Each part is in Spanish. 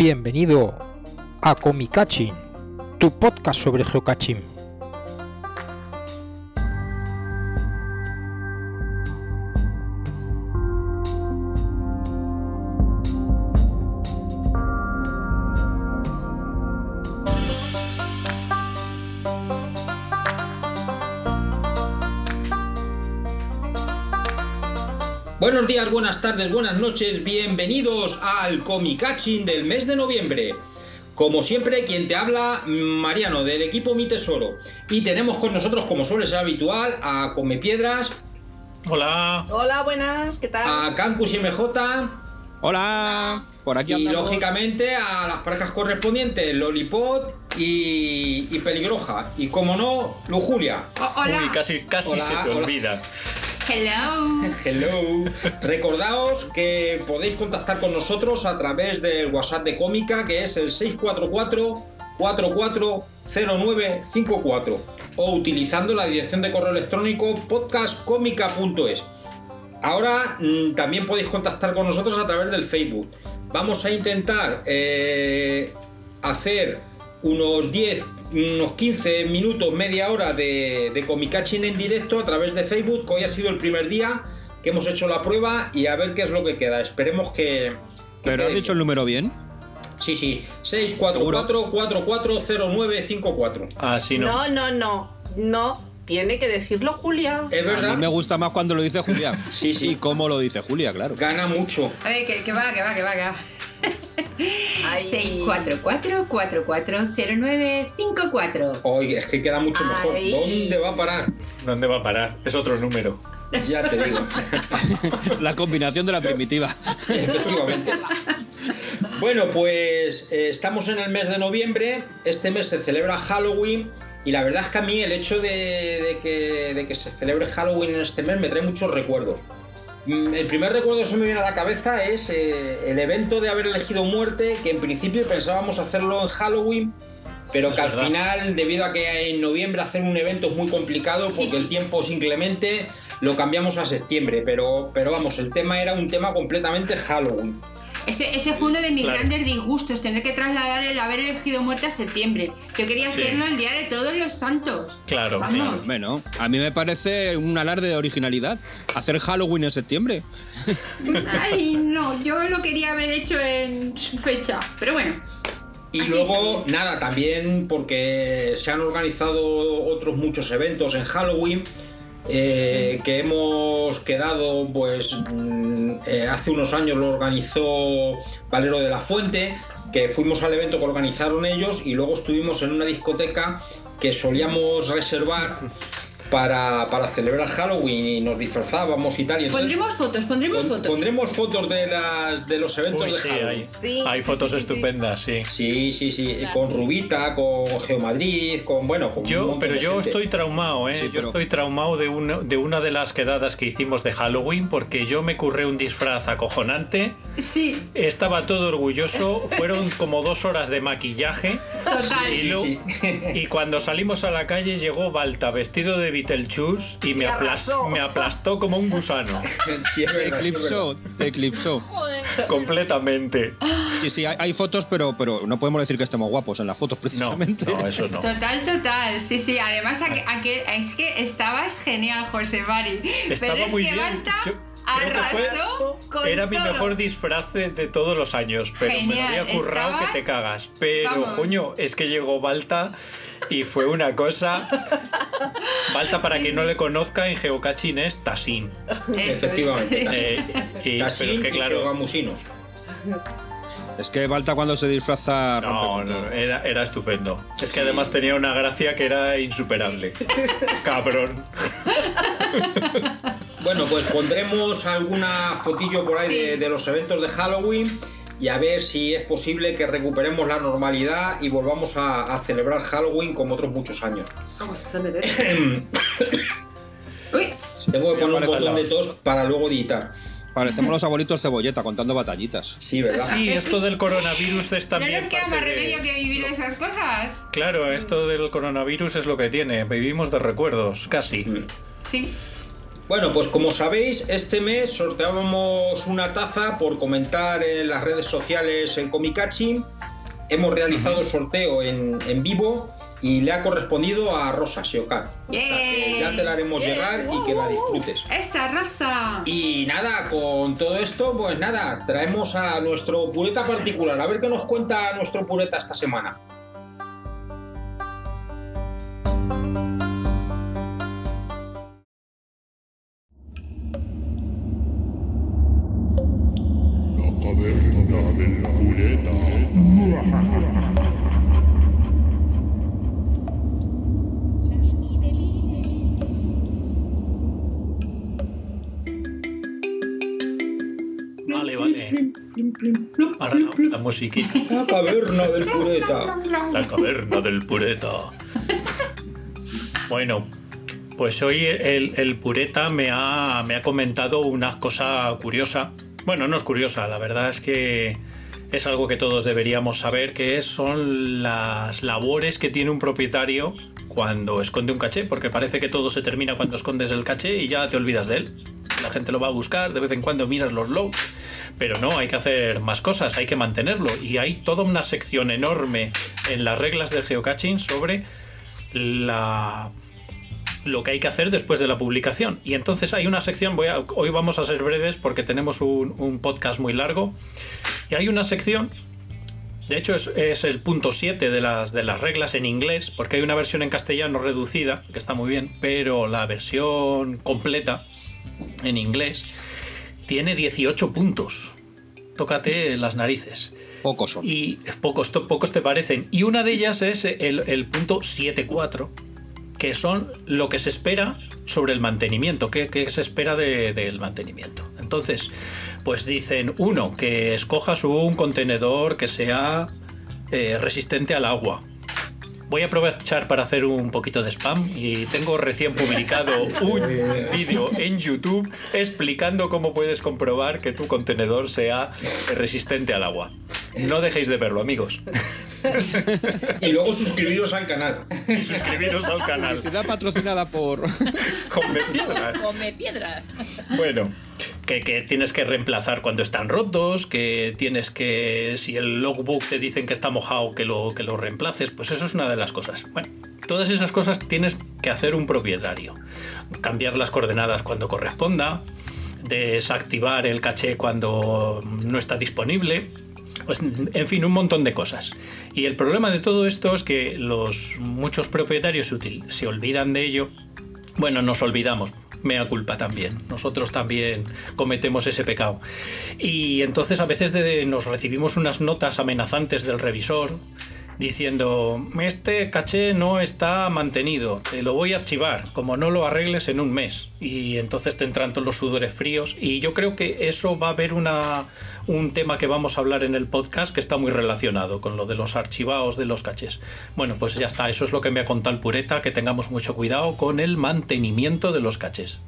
Bienvenido a Comicaching, tu podcast sobre geocaching. Buenos días, buenas tardes, buenas noches, bienvenidos al Comicaching del mes de noviembre. Como siempre, quien te habla, Mariano, del equipo Mi Tesoro. Y tenemos con nosotros, como suele ser habitual, a Come Piedras, Hola. Hola, buenas, ¿qué tal? a Campus MJ Hola, por aquí y, andamos. lógicamente, a las parejas correspondientes, Lollipop y, y Peligroja. Y, como no, Lujulia. Oh, hola. Uy, casi, casi Hola, se te hola. olvida. Hello. Hello. Recordaos que podéis contactar con nosotros a través del WhatsApp de Cómica, que es el 644 440954 o utilizando la dirección de correo electrónico podcastcomica.es. Ahora mm, también podéis contactar con nosotros a través del Facebook. Vamos a intentar eh, hacer unos 10, unos 15 minutos, media hora de, de Comicaching en directo a través de Facebook, que hoy ha sido el primer día que hemos hecho la prueba y a ver qué es lo que queda. Esperemos que... que Pero has dicho el número bien. Sí, sí, 644-440954. Así no. No, no, no, no, tiene que decirlo Julia. Es A mí verdad, me gusta más cuando lo dice Julia. Sí, sí. Y cómo lo dice Julia, claro. gana mucho. A ver, que, que va, que va, que va, que va. Ay. 644-440954. Hoy es que queda mucho mejor. Ay. ¿Dónde va a parar? ¿Dónde va a parar? Es otro número. Ya te digo. La combinación de la primitiva. Efectivamente. Bueno, pues eh, estamos en el mes de noviembre. Este mes se celebra Halloween. Y la verdad es que a mí el hecho de, de que, de que se celebre Halloween en este mes me trae muchos recuerdos. Mm, El primer recuerdo que se me viene a la cabeza es eh, el evento de haber elegido muerte, que en principio pensábamos hacerlo en Halloween, pero Es que al verdad. final, debido a que en noviembre hacer un evento es muy complicado, Sí, porque sí. el tiempo es inclemente, lo cambiamos a septiembre. Pero, pero vamos, el tema era un tema completamente Halloween. Ese, ese fue uno de mis Claro. grandes disgustos, tener que trasladar el haber elegido muerte a septiembre. Yo quería Sí. hacerlo el día de todos los santos. Claro, Vamos. Bueno, a mí me parece un alarde de originalidad. Hacer Halloween en septiembre. Ay, no, yo lo quería haber hecho en su fecha. Pero bueno. Y Así luego, nada, también porque se han organizado otros muchos eventos en Halloween. eh, que hemos quedado, pues eh, hace unos años lo organizó Valero de la Fuente, que fuimos al evento que organizaron ellos y luego estuvimos en una discoteca que solíamos reservar para, para celebrar Halloween y nos disfrazábamos y tal. Y entonces Pondremos fotos, pondremos pon- fotos. pondremos fotos de, las, de los eventos Uy, de sí, Halloween. hay, Sí, hay sí, fotos sí, sí, sí. estupendas, sí. Sí, sí, sí, Claro. con Rubita, con Geomadrid, con bueno, con Yo, pero de yo gente. estoy traumado, ¿eh? Sí, Yo pero- estoy traumado de una, de una de las quedadas que hicimos de Halloween porque yo me curré un disfraz acojonante. Sí, Estaba todo orgulloso. Fueron como dos horas de maquillaje. total. Y, lo- sí. y cuando salimos a la calle llegó Balta vestido de Beetlejuice y me, Y aplas- arrasó. me aplastó como un gusano. Sí, Te eclipsó, te eclipsó. completamente. Sí, sí, hay, hay fotos, pero, pero no podemos decir que estemos guapos en las fotos, No, precisamente. no, eso no. Total, total. Sí, sí. Además, aqu- aquel- es que estabas genial, José Mari. Estaba Pero es muy que bien. Balta Yo arrasó con Era mi mejor disfraz de todos los años, pero me lo había currado estabas- que te cagas. Pero, coño, es que llegó Balta y fue una cosa. Balta, para Sí, quien sí. no le conozca, en Geocaching es Tassin. Efectivamente. Eh, y- pero es que, claro. Es que Balta cuando se disfraza. No, no, era, era estupendo. Es que además tenía una gracia que era insuperable. Cabrón. Bueno, pues pondremos alguna fotillo por ahí de, Sí. de los eventos de Halloween y a ver si es posible que recuperemos la normalidad y volvamos a, a celebrar Halloween como otros muchos años. Vamos, ¿dónde ves? Uy, Tengo que poner un botón de tos para luego editar. Parecemos los abuelitos cebolleta contando batallitas. Sí, ¿verdad? Sí, esto del coronavirus es no también. nos queda más de- remedio que vivir de esas cosas. Claro, esto del coronavirus es lo que tiene. Vivimos de recuerdos, casi. Mm. Sí. Bueno, pues como sabéis, este mes sorteábamos una taza por comentar en las redes sociales en Comicachi. Hemos realizado el sorteo en, en vivo y le ha correspondido a Rosa Siocat. O sea que ya te la haremos llegar y que la disfrutes. ¡Esa raza! Y nada, con todo esto, pues nada, traemos a nuestro pureta particular. A ver qué nos cuenta nuestro pureta esta semana. Musiquita. La caverna del pureta. La caverna del pureta. Bueno, pues hoy el, el pureta me ha, me ha comentado una cosa curiosa. Bueno, no es curiosa, la verdad es que es algo que todos deberíamos saber, que son las labores que tiene un propietario cuando esconde un caché, porque parece que todo se termina cuando escondes el caché y ya te olvidas de él. La gente lo va a buscar, de vez en cuando miras los logs, pero no, hay que hacer más cosas, hay que mantenerlo. Y hay toda una sección enorme en las reglas de geocaching sobre la lo que hay que hacer después de la publicación. Y entonces hay una sección, voy a- hoy vamos a ser breves porque tenemos un, podcast muy largo, y hay una sección, de hecho es, es el punto 7 de las, de las reglas en inglés, porque hay una versión en castellano reducida, que está muy bien, pero la versión completa en inglés tiene 18 puntos. Tócate las narices. Pocos son. Y pocos, pocos te parecen. Y una de ellas es el, el punto 7.4, que son lo que se espera sobre el mantenimiento, qué, qué se espera de- del mantenimiento. Entonces, pues dicen, uno, que escojas un contenedor que sea eh, resistente al agua. Voy a aprovechar para hacer un poquito de spam y tengo recién publicado un vídeo en YouTube explicando cómo puedes comprobar que tu contenedor sea resistente al agua. No dejéis de verlo, amigos. Y luego suscribiros al canal. Y suscribiros al canal. Publicidad patrocinada por. Come piedras. Come piedra. Bueno, que, que tienes que reemplazar cuando están rotos, que tienes que, si el logbook te dicen que está mojado, que lo, que lo reemplaces, pues eso es una de las cosas. Bueno, todas esas cosas tienes que hacer un propietario. Cambiar las coordenadas cuando corresponda, desactivar el caché cuando no está disponible. Pues, en fin, un montón de cosas. Y el problema de todo esto es que los muchos propietarios se, se olvidan de ello bueno, nos olvidamos, mea culpa también. Nosotros también cometemos ese pecado. Y entonces a veces de- nos recibimos unas notas amenazantes del revisor diciendo, este caché no está mantenido, te lo voy a archivar, como no lo arregles en un mes. Y entonces te entran todos los sudores fríos. Y yo creo que eso va a haber una, un tema que vamos a hablar en el podcast que está muy relacionado con lo de los archivados de los cachés. Bueno, pues ya está, eso es lo que me ha contado el Pureta, que tengamos mucho cuidado con el mantenimiento de los cachés.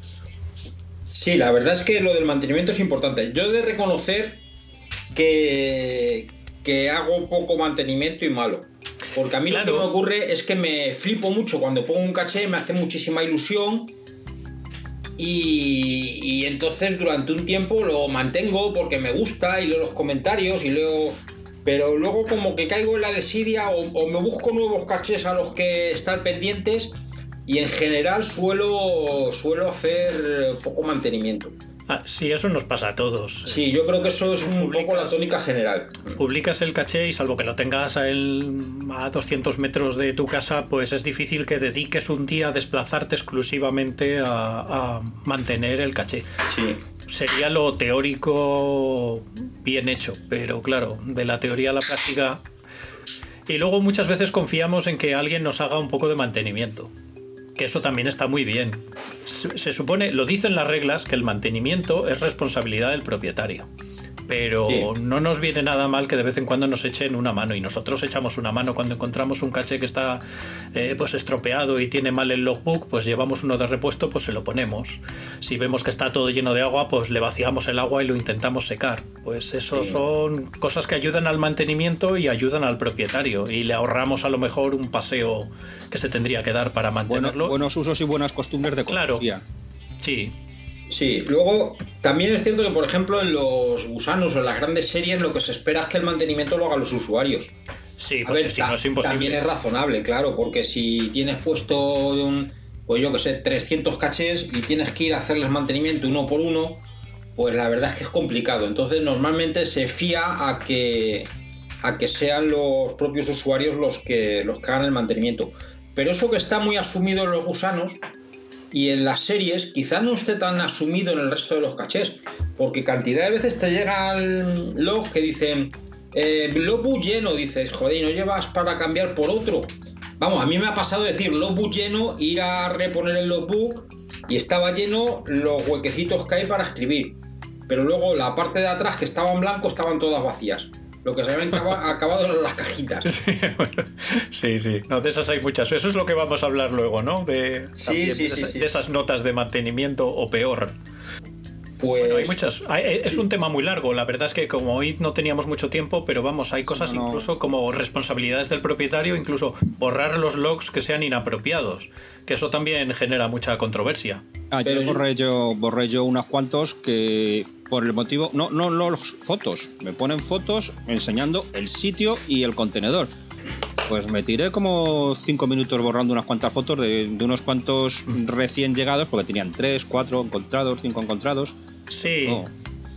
Sí, la verdad es que lo del mantenimiento es importante. Yo he de reconocer que, que hago poco mantenimiento y malo. Porque a mí Claro. lo que me ocurre es que me flipo mucho cuando pongo un caché, me hace muchísima ilusión. Y, y entonces durante un tiempo lo mantengo porque me gusta y leo los comentarios y leo. Pero luego como que caigo en la desidia o, o me busco nuevos cachés a los que estar pendientes y en general suelo, suelo hacer poco mantenimiento. Ah, sí, eso nos pasa a todos. Sí, yo creo que eso es un poco la tónica general. Publicas el caché y salvo que lo tengas a, el- a 200 metros de tu casa, pues es difícil que dediques un día a desplazarte exclusivamente a, a mantener el caché. Sí. Sería lo teórico bien hecho, pero claro, de la teoría a la práctica... Y luego muchas veces confiamos en que alguien nos haga un poco de mantenimiento. Que eso también está muy bien. Se, supone, lo dicen las reglas, que el mantenimiento es responsabilidad del propietario. Pero Sí. no nos viene nada mal que de vez en cuando nos echen una mano. Y nosotros echamos una mano cuando encontramos un caché que está eh, pues estropeado y tiene mal el logbook, pues llevamos uno de repuesto, pues se lo ponemos. Si vemos que está todo lleno de agua, pues le vaciamos el agua y lo intentamos secar. Pues eso son cosas que ayudan al mantenimiento y ayudan al propietario. Y le ahorramos a lo mejor un paseo que se tendría que dar para Bueno, mantenerlo. buenos usos y buenas costumbres de Claro. Sí, Sí, luego también es cierto que, por ejemplo, en los gusanos o en las grandes series lo que se espera es que el mantenimiento lo hagan los usuarios. Sí, A porque ver, si ta- no es imposible. también es razonable, claro, porque si tienes puesto de un, pues yo que sé, 300 cachés y tienes que ir a hacerles mantenimiento uno por uno, pues la verdad es que es complicado. Entonces normalmente se fía a que, a que sean los propios usuarios los que, los que hagan el mantenimiento. Pero eso que está muy asumido en los gusanos y en las series quizá no esté tan asumido en el resto de los cachés, porque cantidad de veces te llegan logs que dicen eh, logbook lleno, dices, joder, ¿y no llevas para cambiar por otro. Vamos, a mí me ha pasado decir logbook lleno, ir a reponer el logbook y estaba lleno los huequecitos que hay para escribir. Pero luego la parte de atrás que estaba en blanco estaban todas vacías. Lo que se habían acaba- acabado eran las cajitas. Sí, sí. No, de esas hay muchas. Eso es lo que vamos a hablar luego, ¿no? De, Sí, sí, de, sí, esa- sí. de esas notas de mantenimiento o peor. Pues Bueno, hay muchas. Hay- es un tema muy largo. La verdad es que como hoy no teníamos mucho tiempo, pero vamos, hay cosas no, no. incluso como responsabilidades del propietario, incluso borrar los logs que sean inapropiados. Que eso también genera mucha controversia. Ayer Pero yo- borré yo, borré yo unos cuantos que por el motivo, no, no, no los fotos, me ponen fotos enseñando el sitio y el contenedor. Pues me tiré como cinco minutos borrando unas cuantas fotos de, de unos cuantos recién llegados, porque tenían tres, cuatro encontrados, cinco encontrados. Sí, No.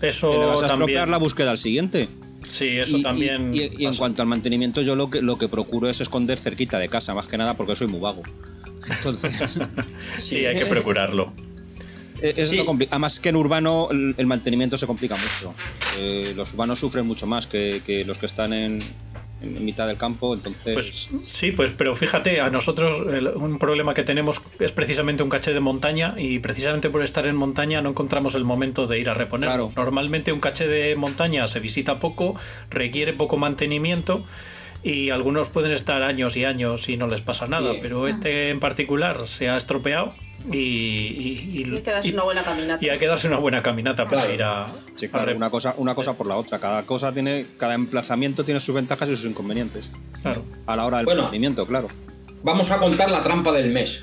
eso le vas a también. la búsqueda al siguiente. Sí, eso y, también. y- y en cuanto al mantenimiento, yo lo que, lo que procuro es esconder cerquita de casa, más que nada porque soy muy vago. Entonces, Sí, hay que procurarlo. Eh, Es Sí. Además que en urbano el, el mantenimiento se complica mucho. Eh, los urbanos sufren mucho más que, que los que están en, en mitad del campo, entonces... Pues sí, pues, pero fíjate, a nosotros el- un problema que tenemos es precisamente un caché de montaña y precisamente por estar en montaña no encontramos el momento de ir a reponer. Claro. Normalmente un caché de montaña se visita poco, requiere poco mantenimiento y algunos pueden estar años y años y no les pasa nada, pero este en particular se ha estropeado y, y, y- Hay que darse y- una buena caminata. y hay que darse una buena caminata para Claro. ir a, sí, a claro, una cosa, una cosa por la otra. Cada cosa tiene, cada emplazamiento tiene sus ventajas y sus inconvenientes. claro. A la hora del Bueno. mantenimiento, claro. vamos a contar la trampa del mes.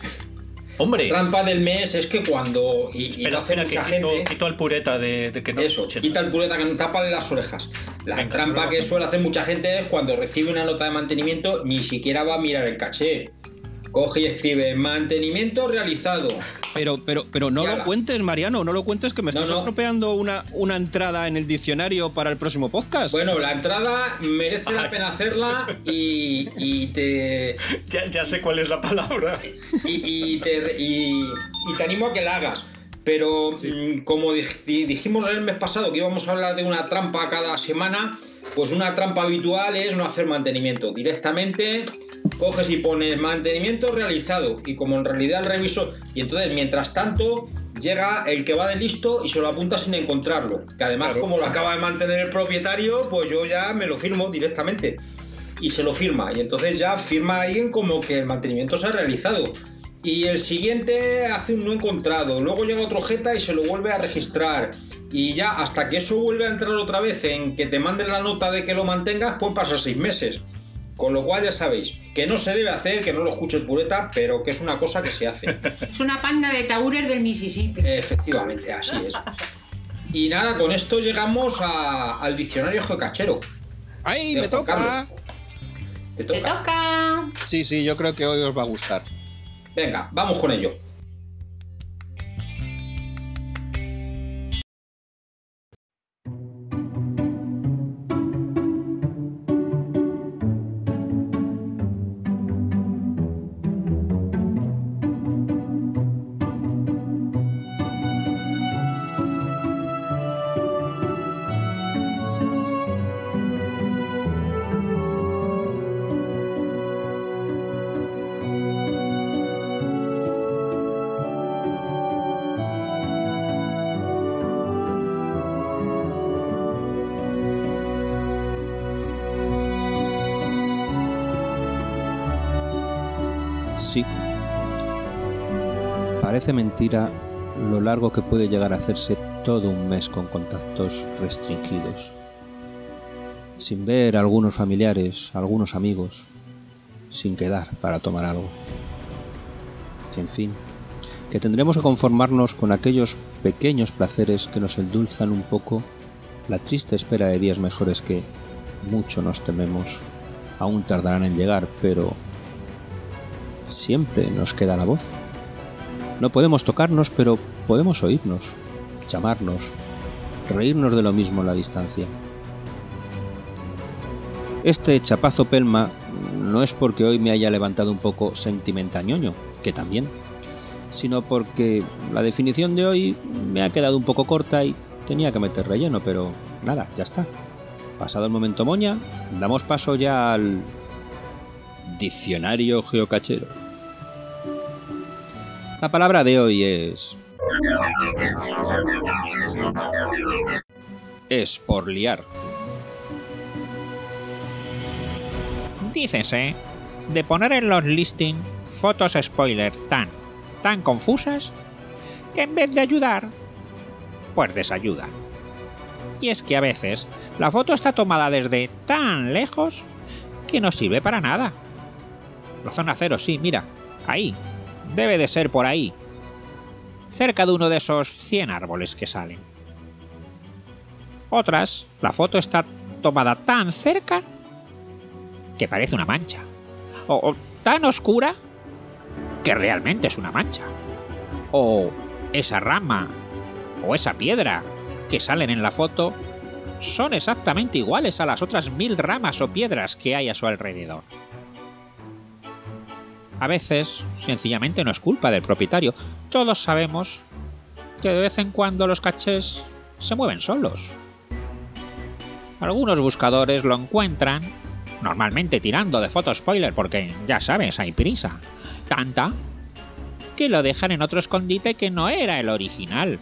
Hombre, La trampa del mes es que cuando. Y, espera, lo hace espera, que mucha quito, gente. quito al pureta de, de que no Eso, quita el pureta que no tapa las orejas. La Venga, trampa que suele hacer mucha gente es cuando recibe una nota de mantenimiento, ni siquiera va a mirar el caché. Coge y escribe mantenimiento realizado. Pero, pero, pero no lo cuentes, Mariano, no lo cuentes que me No, estás no. estropeando una, una entrada en el diccionario para el próximo podcast. Bueno, la entrada merece la pena hacerla y, y te. Ya, ya sé cuál es la palabra. y, y te, y- y te animo a que la hagas. Pero mm, como dij- dijimos el mes pasado que íbamos a hablar de una trampa cada semana, pues una trampa habitual es no hacer mantenimiento. Directamente coges y pones mantenimiento realizado. Y como en realidad el revisor. Y entonces, mientras tanto, llega el que va de listo y se lo apunta sin encontrarlo. Que además, como lo acaba de mantener el propietario, pues yo ya me lo firmo directamente y se lo firma. Y entonces ya firma alguien como que el mantenimiento se ha realizado. Y el siguiente hace un no encontrado. Luego llega otro jeta y se lo vuelve a registrar. Y ya hasta que eso vuelve a entrar otra vez en que te manden la nota de que lo mantengas, pueden pasar seis meses. Con lo cual ya sabéis que no se debe hacer, que no lo escuche el pureta, pero que es una cosa que se hace. Es una panda de taúres del Mississippi. Efectivamente, así es. Y nada, con esto llegamos a- al diccionario geocachero. ¡Ay, me toca! Te ¡Te toca. toca! Sí, sí, yo creo que hoy os va a gustar. Venga, vamos con ello. Lo largo que puede llegar a hacerse todo un mes con contactos restringidos. Sin ver a algunos familiares, a algunos amigos, sin quedar para tomar algo. En fin, que tendremos que conformarnos con aquellos pequeños placeres que nos endulzan un poco la triste espera de días mejores que mucho nos tememos. Aún tardarán en llegar, pero siempre nos queda la voz. No podemos tocarnos, pero podemos oírnos, llamarnos, reírnos de lo mismo en la distancia. Este chapazo pelma no es porque hoy me haya levantado un poco sentimentañoño, que también, sino porque la definición de hoy me ha quedado un poco corta y tenía que meter relleno, pero nada, ya está. Pasado el momento moña, damos paso ya al diccionario geocachero. La palabra de hoy es... Es por liar. Dícese de poner en los listing fotos spoiler tan, tan confusas que en vez de ayudar, pues desayuda. Y es que a veces la foto está tomada desde tan lejos que no sirve para nada. La zona cero, sí, mira, ahí. Debe de ser por ahí. Cerca de uno de esos 100 árboles que salen. Otras, la foto está tomada tan cerca que parece una mancha. O, o tan oscura que realmente es una mancha. O esa rama o esa piedra que salen en la foto son exactamente iguales a las otras mil ramas o piedras que hay a su alrededor. A veces, sencillamente no es culpa del propietario. Todos sabemos que de vez en cuando los cachés se mueven solos. Algunos buscadores lo encuentran, normalmente tirando de foto spoiler porque ya sabes, hay prisa. Tanta que lo dejan en otro escondite que no era el original.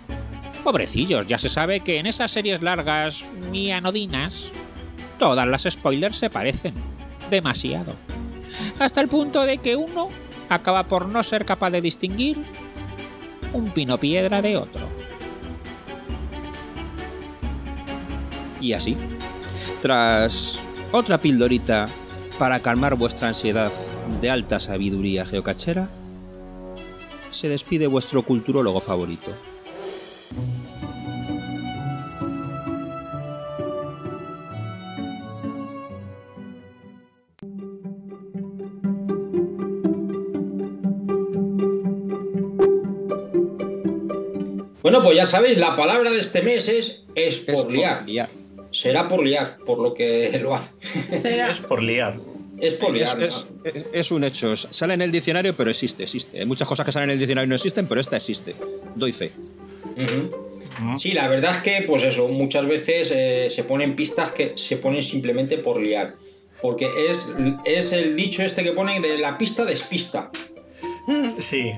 Pobrecillos, ya se sabe que en esas series largas y anodinas, todas las spoilers se parecen. Demasiado. Hasta el punto de que uno acaba por no ser capaz de distinguir un pino piedra de otro. Y así, tras otra pildorita para calmar vuestra ansiedad de alta sabiduría geocachera, se despide vuestro culturólogo favorito. Bueno, pues ya sabéis, la palabra de este mes es Es por liar. liar. Será por liar, por lo que lo hace. Será- Es por liar. Es por Es, liar. es- es- es un hecho. Sale en el diccionario, pero existe, existe. Hay muchas cosas que salen en el diccionario y no existen, pero esta existe. Doy fe. Ujú. Sí, la verdad es que, pues eso, muchas veces eh, se ponen pistas que se ponen simplemente por liar. Porque es, es el dicho este que ponen de la pista despista. Sí.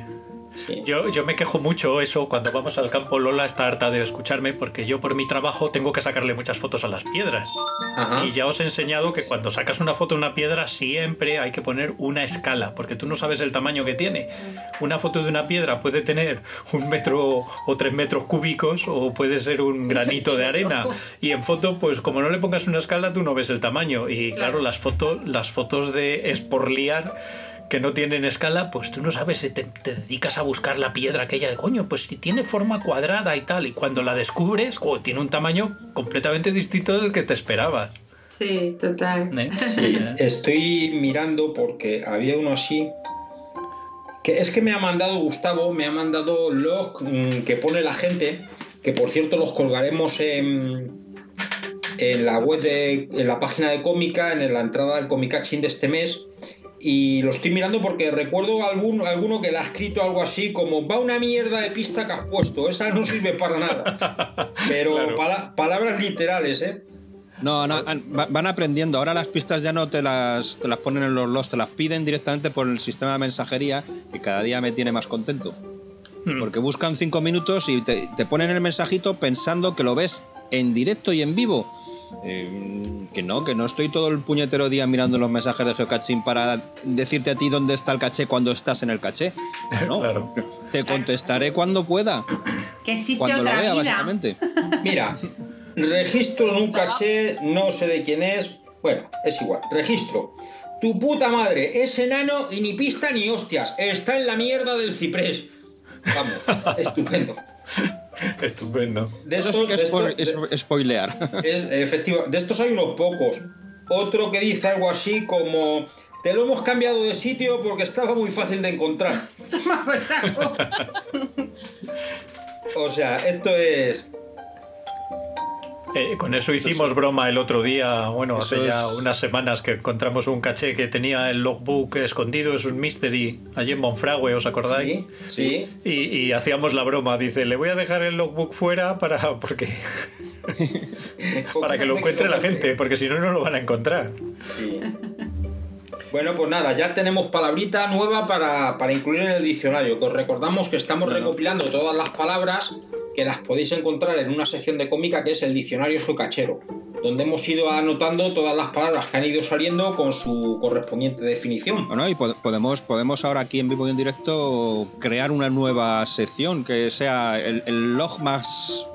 Sí. Yo, yo me quejo mucho eso cuando vamos al campo. Lola está harta de escucharme porque yo por mi trabajo tengo que sacarle muchas fotos a las piedras. Ajá. Y ya os he enseñado que cuando sacas una foto de una piedra siempre hay que poner una escala, porque tú no sabes el tamaño que tiene. Una foto de una piedra puede tener un metro o tres metros cúbicos o puede ser un granito de arena. Y en foto, pues como no le pongas una escala, tú no ves el tamaño. Y claro, las fotos, las fotos de esporliar que no tienen escala, pues tú no sabes, te, te dedicas a buscar la piedra aquella de coño, pues si tiene forma cuadrada y tal, y cuando la descubres, oh, tiene un tamaño completamente distinto del que te esperabas. Sí, total. ¿eh? Estoy mirando porque había uno así. Que es que me ha mandado Gustavo, me ha mandado log mm, que pone la gente, que por cierto los colgaremos en, en la web de en la página de cómica, en la entrada del Comicachín de este mes. Y lo estoy mirando porque recuerdo algún, alguno que le ha escrito algo así como va una mierda de pista que has puesto, esa no sirve para nada. Pero Claro. pala- palabras literales, ¿eh? No, no, an- va- van aprendiendo. Ahora las pistas ya no te las, te las ponen en los logs, te las piden directamente por el sistema de mensajería, que cada día me tiene más contento. Hmm. Porque buscan cinco minutos y te, te ponen el mensajito pensando que lo ves en directo y en vivo. Eh, que no, que no estoy todo el puñetero día mirando los mensajes de geocaching para decirte a ti dónde está el caché cuando estás en el caché. No, Claro. te contestaré cuando pueda, Que existe cuando lo otra vea, vida. básicamente. Mira, registro en un caché, no sé de quién es. Bueno, es igual. Registro. Tu puta madre es enano y ni pista ni hostias. Está en la mierda del ciprés. Vamos, estupendo. Estupendo. De Eso estos, sí que de estos- spoilear. Es, efectivo, de estos hay unos pocos. Otro que dice algo así como: Te lo hemos cambiado de sitio porque estaba muy fácil de encontrar. Saco. O sea, esto es. Eh, con eso hicimos broma el otro día, bueno, hace ya es- unas semanas que encontramos un caché que tenía el logbook escondido, es un mystery, allí en Monfragüe, ¿os acordáis? Sí, sí. Y, y hacíamos la broma, dice, le voy a dejar el logbook fuera para porque para que lo encuentre la gente, porque si no no lo van a encontrar. Sí. Bueno, pues nada, ya tenemos palabrita nueva para, para incluir en el diccionario. Que os recordamos que estamos Bueno. recopilando todas las palabras que las podéis encontrar en una sección de cómica que es el diccionario geocachero, donde hemos ido anotando todas las palabras que han ido saliendo con su correspondiente definición. Bueno, y pod- podemos, podemos ahora aquí en vivo y en directo crear una nueva sección que sea el, el log más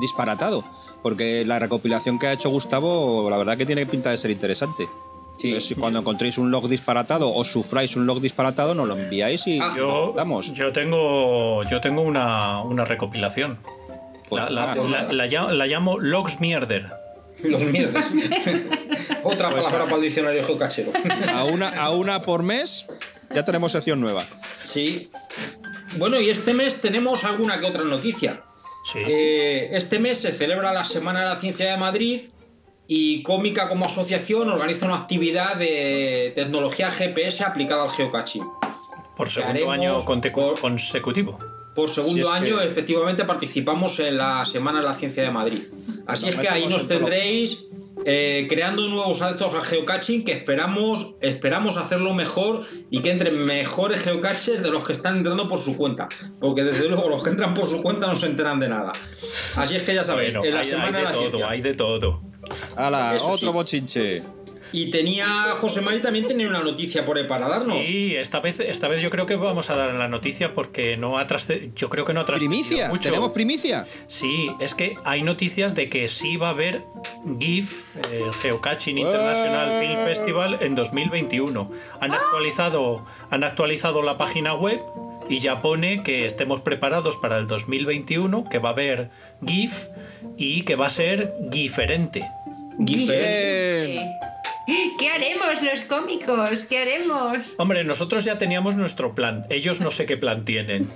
disparatado. Porque la recopilación que ha hecho Gustavo, la verdad que tiene pinta de ser interesante. Sí. Entonces, si cuando encontréis un log disparatado o sufráis un log disparatado, nos lo enviáis y Ah, Yo, damos. yo tengo yo tengo una, una recopilación. Pues La, la- nada. la- la llamo- la llamo Logs Mierder. Los mierdas. Otra Pues, palabra para el diccionario geocachero. a, una, a una por mes ya tenemos sección nueva. Sí. Bueno, y este mes tenemos alguna que otra noticia. Sí. Eh, este mes se celebra la Semana de la Ciencia de Madrid y Cómica como asociación organiza una actividad de tecnología GPS aplicada al geocaching. por segundo año por- consecutivo. Por segundo Si año, que- efectivamente, participamos en la Semana de la Ciencia de Madrid. Así Nos es que ahí nos tendréis eh, creando nuevos adeptos al geocaching que esperamos, esperamos hacerlo mejor y que entren mejores geocachers de los que están entrando por su cuenta. Porque desde luego los que entran por su cuenta no se enteran de nada. Así es que ya sabéis, Bueno, en la hay, hay Semana de de la todo, Ciencia. hay de todo. ¡Hala! Eso Otro sí. bochinche. Y tenía José Mari también tenía una noticia por ahí para darnos. Sí, esta vez, esta vez yo creo que vamos a dar la noticia porque no ha yo creo que no ha Primicia, mucho. tenemos primicia. Sí, es que hay noticias de que sí va a haber GIF, eh, el Geocaching International Film Festival, en 2021. Han actualizado, han actualizado la página web y ya pone que estemos preparados para el 2021, que va a haber GIF y que va a ser diferente. Bien. ¿Qué haremos los cómicos? ¿Qué haremos? Hombre, nosotros ya teníamos nuestro plan. Ellos no sé qué plan tienen.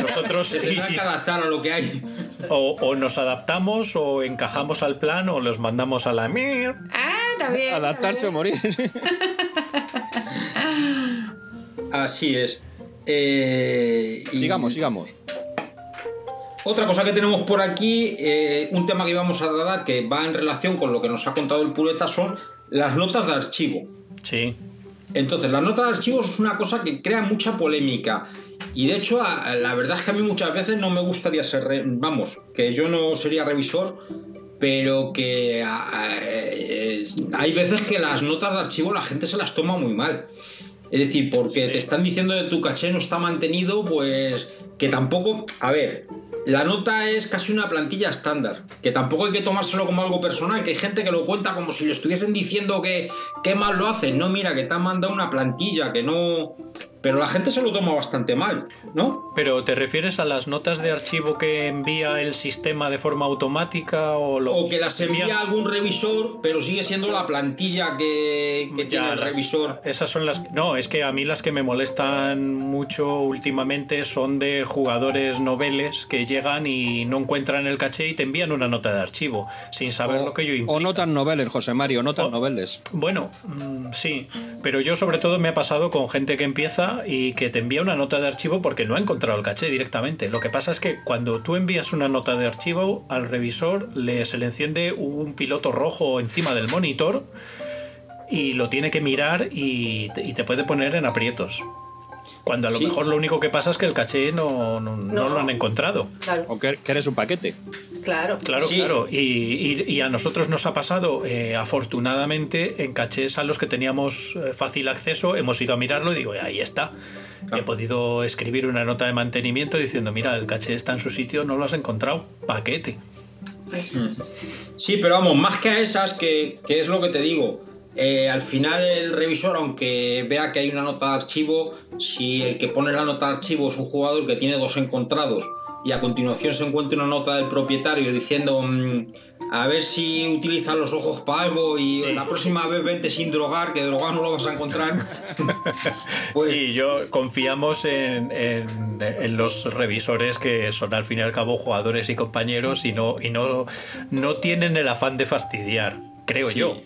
Nosotros tendrán que adaptar a lo que hay. o, o nos adaptamos o encajamos al plan o los mandamos a la mir. Ah, también. Adaptarse o morir. Así es. Eh, y- sigamos, sigamos. Otra cosa que tenemos por aquí, eh, un tema que íbamos a tratar que va en relación con lo que nos ha contado el Pureta son las notas de archivo. Sí. Entonces, las notas de archivo es una cosa que crea mucha polémica. Y de hecho, la verdad es que a mí muchas veces no me gustaría ser, vamos, que yo no sería revisor, pero que eh, hay veces que las notas de archivo la gente se las toma muy mal. Es decir, porque Sí. te están diciendo que tu caché no está mantenido, pues que tampoco... A ver, la nota es casi una plantilla estándar, que tampoco hay que tomárselo como algo personal, que hay gente que lo cuenta como si le estuviesen diciendo que qué mal lo hacen. No, mira, que te han mandado una plantilla, que no... Pero la gente se lo toma bastante mal, ¿no? Pero ¿te refieres a las notas de archivo que envía el sistema de forma automática o lo O que las envía algún revisor, pero sigue siendo la plantilla que, que Ya, tiene el las- revisor. Esas son las. No, es que a mí las que me molestan mucho últimamente son de jugadores noveles que llegan y no encuentran el caché y te envían una nota de archivo sin saber lo que yo o no tan noveles, José Mario, no tan O- noveles. Bueno, mm, sí, pero yo sobre todo me ha pasado con gente que empieza y que te envía una nota de archivo porque no ha encontrado el caché directamente. Lo que pasa es que cuando tú envías una nota de archivo al revisor le, se le enciende un piloto rojo encima del monitor y lo tiene que mirar y te, y te puede poner en aprietos. Cuando a lo Sí. mejor lo único que pasa es que el caché no, no- no No. lo han encontrado. Claro, O que, que eres un paquete. claro. Claro, Sí. claro. Y, y- y a nosotros nos ha pasado, eh, afortunadamente, en cachés a los que teníamos eh, fácil acceso, hemos ido a mirarlo y digo, ahí está. He podido escribir una nota de mantenimiento diciendo, mira, el caché está en su sitio, no lo has encontrado. Paquete. Sí, pero vamos, más que a esas, que, que es lo que te digo. Eh, al final el revisor, aunque vea que hay una nota de archivo, si el que pone la nota de archivo es un jugador que tiene dos encontrados y a continuación se encuentra una nota del propietario diciendo mm, a ver si utiliza los ojos para algo y Sí. la próxima vez vente sin drogar, que drogado no lo vas a encontrar. pues Sí, yo confiamos en, en- en los revisores que son al fin y al cabo jugadores y compañeros y no, y no, no tienen el afán de fastidiar, creo Sí. yo.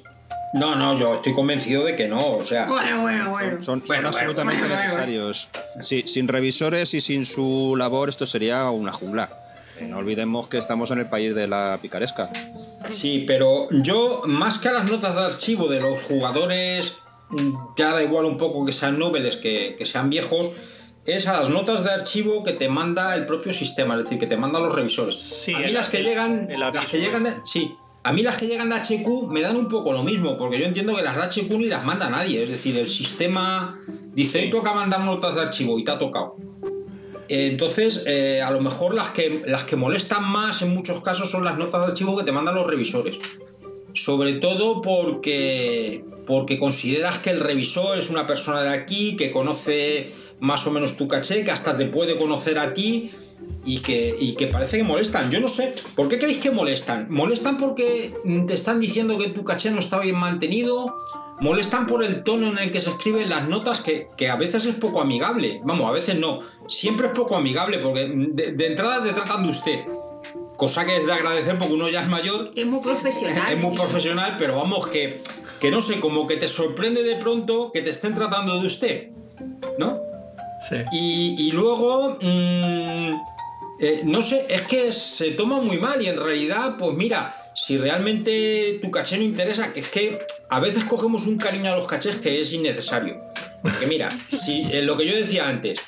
No, no, yo estoy convencido de que no. O sea, Bueno, bueno, bueno. Son, son Bueno, bueno, absolutamente bueno, bueno. necesarios. Sí, sin revisores y sin su labor esto sería una jungla. Eh, No olvidemos que estamos en el país de la picaresca. Sí, pero yo, más que a las notas de archivo de los jugadores, ya da igual un poco que sean nobles que, que sean viejos, es a las notas de archivo que te manda el propio sistema, es decir, que te mandan los revisores. Sí, a mí el- las que el- llegan, el las que llegan de, sí, a mí las que llegan de HQ me dan un poco lo mismo, porque yo entiendo que las de HQ ni las manda nadie, es decir, el sistema dice, "Hoy toca mandar notas de archivo y te ha tocado. Entonces, eh, a lo mejor las que, las que molestan más en muchos casos son las notas de archivo que te mandan los revisores. Sobre todo porque, porque consideras que el revisor es una persona de aquí, que conoce más o menos tu caché, que hasta te puede conocer a ti y que, y que parece que molestan. Yo no sé, ¿por qué creéis que molestan? ¿Molestan porque te están diciendo que tu caché no está bien mantenido? ¿Molestan por el tono en el que se escriben las notas que, que a veces es poco amigable? Vamos, a veces no. Siempre es poco amigable porque de, de entrada te tratan de usted. Cosa que es de agradecer porque uno ya es mayor es muy profesional. es muy profesional, pero vamos, que, que no sé, como que te sorprende de pronto que te estén tratando de usted, ¿no? Sí. Y, y luego, mm, eh, no sé, es que se toma muy mal y en realidad, pues mira, si realmente tu caché no interesa, que es que a veces cogemos un cariño a los cachés que es innecesario. Porque mira, si eh, lo que yo decía antes,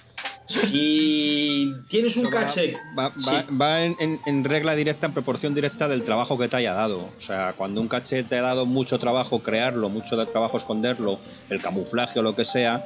si tienes un va- caché... Va, sí. va- va en, en- en regla directa, en proporción directa del trabajo que te haya dado. O sea, cuando un caché te ha dado mucho trabajo crearlo, mucho trabajo esconderlo, el camuflaje o lo que sea,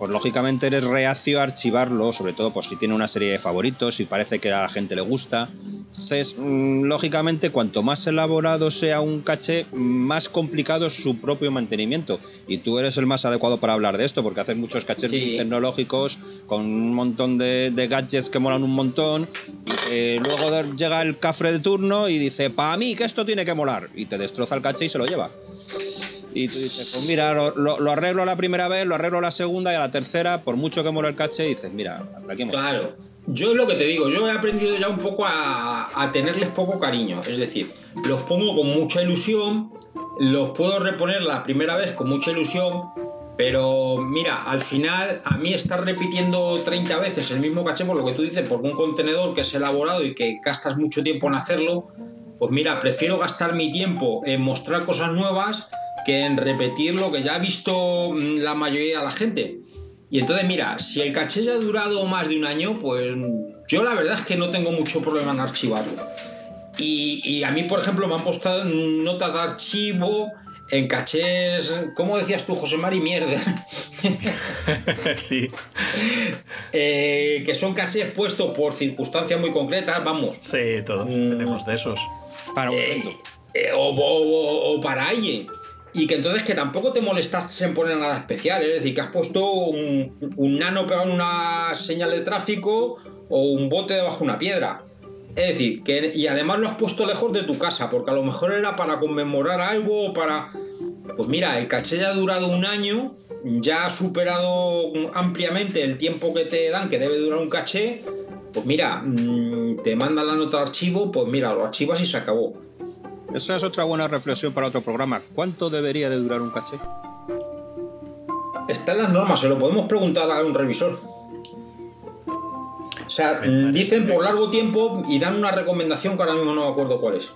pues lógicamente eres reacio a archivarlo, sobre todo pues si tiene una serie de favoritos y parece que a la gente le gusta. Entonces, mm, lógicamente, cuanto más elaborado sea un caché, más complicado es su propio mantenimiento. Y tú eres el más adecuado para hablar de esto, porque haces muchos cachés Sí. tecnológicos con un montón de, de gadgets que molan un montón. Y que luego llega el cafre de turno y dice, para mí que esto tiene que molar. Y te destroza el caché y se lo lleva. Y tú dices, pues mira, lo, lo- lo arreglo la primera vez, lo arreglo la segunda y a la tercera, por mucho que mola el caché, dices, mira, aquí hemos Claro. Yo es lo que te digo, yo he aprendido ya un poco a, a tenerles poco cariño. Es decir, los pongo con mucha ilusión, los puedo reponer la primera vez con mucha ilusión, pero mira, al final a mí estar repitiendo 30 veces el mismo caché por lo que tú dices, por un contenedor que es elaborado y que gastas mucho tiempo en hacerlo, pues mira, prefiero gastar mi tiempo en mostrar cosas nuevas que en repetir lo que ya ha visto mm, la mayoría de la gente. Y entonces, mira, si el caché ya ha durado más de un año, pues yo la verdad es que no tengo mucho problema en archivarlo. Y, y a mí, por ejemplo, me han puesto notas de archivo en cachés, ¿cómo decías tú, José Mari? Mierda. sí, Eh, que son cachés puestos por circunstancias muy concretas, vamos. sí, todos Mm. tenemos de esos. Para un Eh, eh, o, o- o- o para alguien. Y que entonces que tampoco te molestaste en poner nada especial, es decir, que has puesto un, nano pegado en una señal de tráfico o un bote debajo de una piedra. Es decir, que y además lo has puesto lejos de tu casa, porque a lo mejor era para conmemorar algo o para. Pues mira, el caché ya ha durado un año, ya ha superado ampliamente el tiempo que te dan, que debe durar un caché. Pues mira, mm, te mandan la nota de archivo, pues mira, lo archivas y se acabó. Esa es otra buena reflexión para otro programa. ¿Cuánto debería de durar un caché? Está en las normas, se lo podemos preguntar a un revisor. O sea, dicen por largo tiempo y dan una recomendación que ahora mismo no me acuerdo cuál es.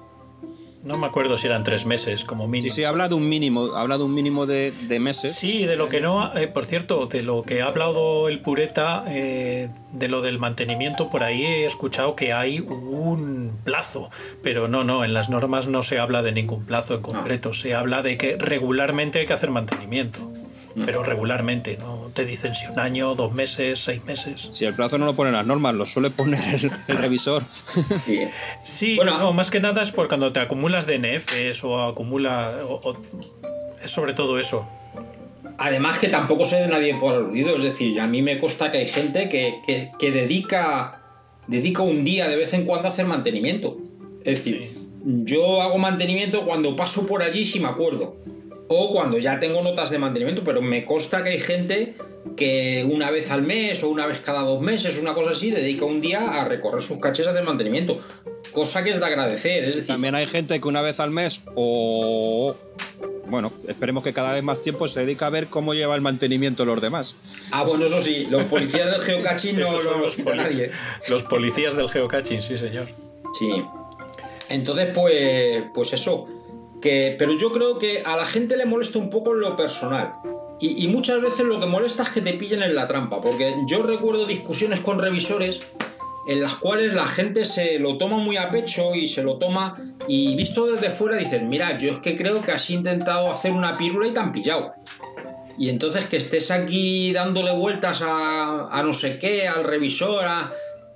No me acuerdo si eran tres meses como Sí, mínimo. sí, habla de un mínimo, habla de un mínimo de, de meses. Sí, de lo que no, eh, por cierto, de lo que ha hablado el Pureta, eh, de lo del mantenimiento, por ahí he escuchado que hay un plazo, pero no, no, en las normas no se habla de ningún plazo en concreto, se habla de que regularmente hay que hacer mantenimiento, pero regularmente, no te dicen si un año, dos meses, seis meses. Si el plazo no lo ponen las normas, lo suele poner el, el revisor. Sí. Sí, Bueno. no, más que nada es por cuando te acumulas DNFs o acumula o- o- es sobre todo eso. Además que tampoco se de nadie por aludido, es decir, a mí me consta que hay gente que, que- que dedica, dedica un día de vez en cuando a hacer mantenimiento. Es decir, yo hago mantenimiento cuando paso por allí si me acuerdo. O cuando ya tengo notas de mantenimiento, pero me consta que hay gente que una vez al mes o una vez cada dos meses, una cosa así, dedica un día a recorrer sus caches a hacer mantenimiento. Cosa que es de agradecer, es decir, También hay gente que una vez al mes o... Bueno, esperemos que cada vez más tiempo se dedica a ver cómo lleva el mantenimiento los demás. Ah, bueno, eso sí, los policías del geocaching no lo los, poli- nadie. los policías del geocaching, sí señor. Sí. Entonces, pues, pues eso. Pero yo creo que a la gente le molesta un poco lo personal. Y, muchas veces lo que molesta es que te pillen en la trampa. Porque yo recuerdo discusiones con revisores en las cuales la gente se lo toma muy a pecho y se lo toma. Y visto desde fuera dicen, mira, yo es que creo que has intentado hacer una pírula y te han pillado. Y entonces que estés aquí dándole vueltas a, a no sé qué, al revisor, a...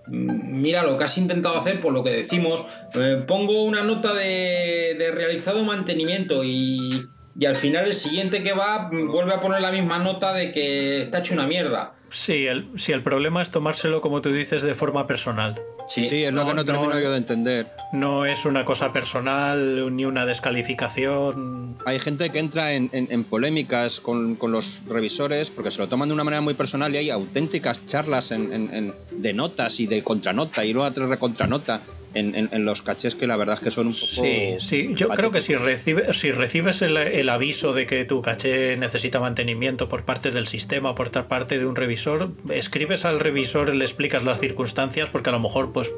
Mira lo que has intentado hacer, por lo que decimos, eh, pongo una nota de, realizado mantenimiento y, y al final el siguiente que va vuelve a poner la misma nota de que está hecho una mierda. Sí, el, sí, el problema es tomárselo, como tú dices, de forma personal. Sí, Sí, es lo No, que no termino no. yo de entender. No es una cosa personal ni una descalificación. Hay gente que entra en, en- en polémicas con, con los revisores porque se lo toman de una manera muy personal y hay auténticas charlas en- de notas y de contranota y luego otra recontranota en, en- en los cachés que la verdad es que son un poco... Sí, sí. Yo creo que si, recibe, si recibes el, el aviso de que tu caché necesita mantenimiento por parte del sistema o por parte de un revisor, escribes al revisor, le explicas las circunstancias, porque a lo mejor, pues,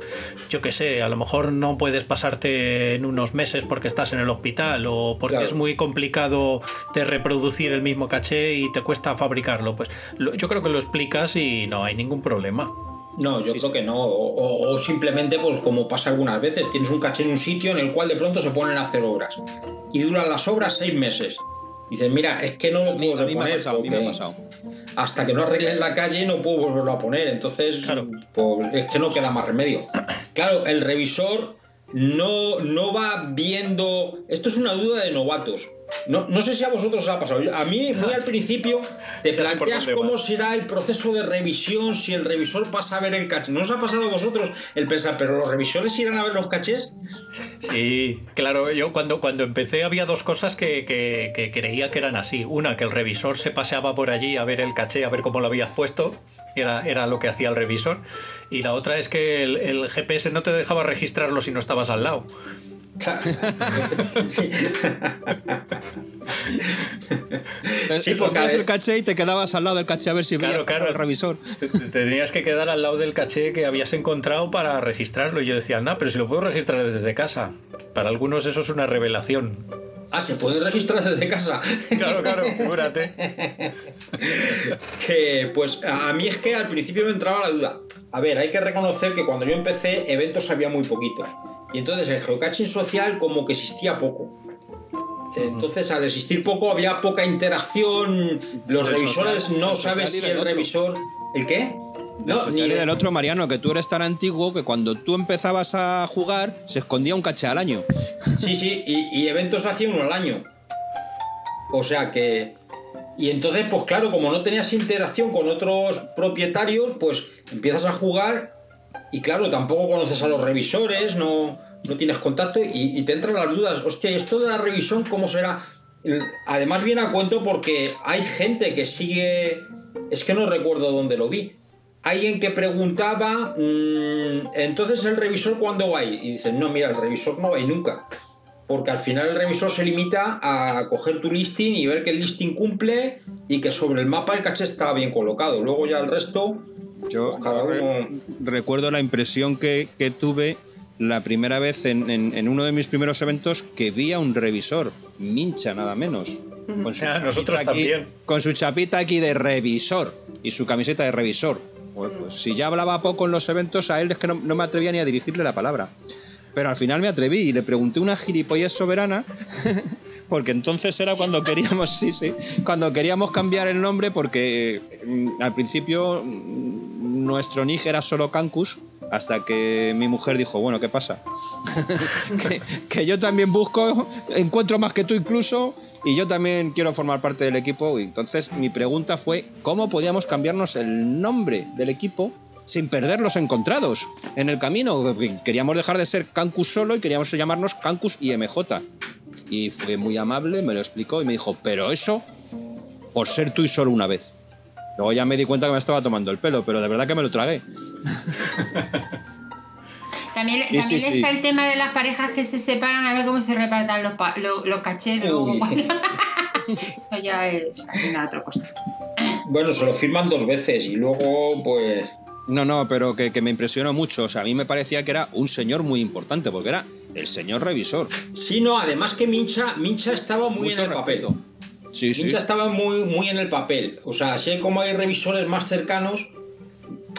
yo qué sé, a lo mejor no puedes pasarte en unos meses porque estás en el hospital o porque Claro. es muy complicado de reproducir el mismo caché y te cuesta fabricarlo. Pues lo- yo creo que lo explicas y no hay ningún problema. No, yo creo que no. O, simplemente, pues como pasa algunas veces, tienes un caché en un sitio en el cual de pronto se ponen a hacer obras. Y duran las obras seis meses. Dices, mira, es que no lo A mí, puedo a mí me ha reponer. pasado, a mí me ha porque pasado. Hasta que no arreglen la calle no puedo volverlo a poner. Entonces, Claro. pues, es que no queda más remedio. Claro, el revisor no, no va viendo. Esto es una duda de novatos. No, no sé si a vosotros os ha pasado. A mí, muy al principio, te planteas cómo será el proceso de revisión si el revisor pasa a ver el caché. ¿No os ha pasado a vosotros el pensar, pero los revisores irán a ver los cachés? Sí, claro, yo cuando, cuando empecé había dos cosas que, que- que creía que eran así. Una, que el revisor se paseaba por allí a ver el caché, a ver cómo lo habías puesto, era, era lo que hacía el revisor. Y la otra es que el, el GPS no te dejaba registrarlo si no estabas al lado. Claro. Sí. Porque, el caché y te quedabas al lado del caché a ver si Claro, claro. el revisor. Te- te- Tendrías que quedar al lado del caché que habías encontrado para registrarlo. Y yo decía, anda, pero si lo puedo registrar desde casa. Para algunos eso es una revelación. Ah, se pueden registrar desde casa. Claro, claro, figúrate. que pues a a mí es que al principio me entraba la duda. A ver, hay que reconocer que cuando yo empecé eventos había muy poquitos. Y entonces el geocaching social como que existía poco. Entonces al existir poco había poca interacción. Los El revisores social- no sabes si el otro. revisor... ¿El qué? No, ni del otro, Mariano, que tú eres tan antiguo que cuando tú empezabas a jugar se escondía un caché al año. Sí, sí, y, y eventos hacía uno al año. O sea que. Y entonces, pues claro, como no tenías interacción con otros propietarios, pues empiezas a jugar y claro, tampoco conoces a los revisores, no, no tienes contacto y, te entran las dudas. Hostia, ¿y esto de la revisión cómo será? Además viene a cuento porque hay gente que sigue... Es que no recuerdo dónde lo vi. Alguien que preguntaba, mm, entonces el revisor cuándo va? Y dicen, no, mira, el revisor no va nunca. Porque al final el revisor se limita a coger tu listing y ver que el listing cumple y que sobre el mapa el caché está bien colocado. Luego ya el resto, Yo cada re- uno... recuerdo la impresión que, que tuve la primera vez en, en- en uno de mis primeros eventos que vi a un revisor, Mincha nada menos. Con su Ah, chapita nosotros aquí- también. Con su chapita aquí de revisor y su camiseta de revisor. Pues, pues, si ya hablaba poco en los eventos, a él es que no, no me atrevía ni a dirigirle la palabra. Pero al final me atreví y le pregunté una gilipollez soberana, porque entonces era cuando queríamos, sí, sí, cuando queríamos cambiar el nombre, porque mm, al principio mm, nuestro Nig era solo Cancus, Hasta que mi mujer dijo, bueno, ¿qué pasa? que, que yo también busco, encuentro más que tú incluso, y yo también quiero formar parte del equipo. Y entonces mi pregunta fue, ¿cómo podíamos cambiarnos el nombre del equipo sin perder los encontrados en el camino? Queríamos dejar de ser Cancus solo y queríamos llamarnos Cancus y MJ. Y fue muy amable, me lo explicó y me dijo, pero eso por ser tú y solo una vez. Luego ya me di cuenta que me estaba tomando el pelo, pero de verdad que me lo tragué. También, Sí, también sí, sí. está el tema de las parejas que se separan a ver cómo se repartan los, los Uy. cuando- Eso ya es una otra cosa. Bueno, se lo firman dos veces y luego, pues. No, no, pero que, que me impresionó mucho. O sea, a mí me parecía que era un señor muy importante, porque era el señor revisor. Sí, no, además que Mincha, Mincha estaba muy Mucho en el papel. Sí, sí. Mincha estaba muy, muy en el papel. O sea, así como hay revisores más cercanos.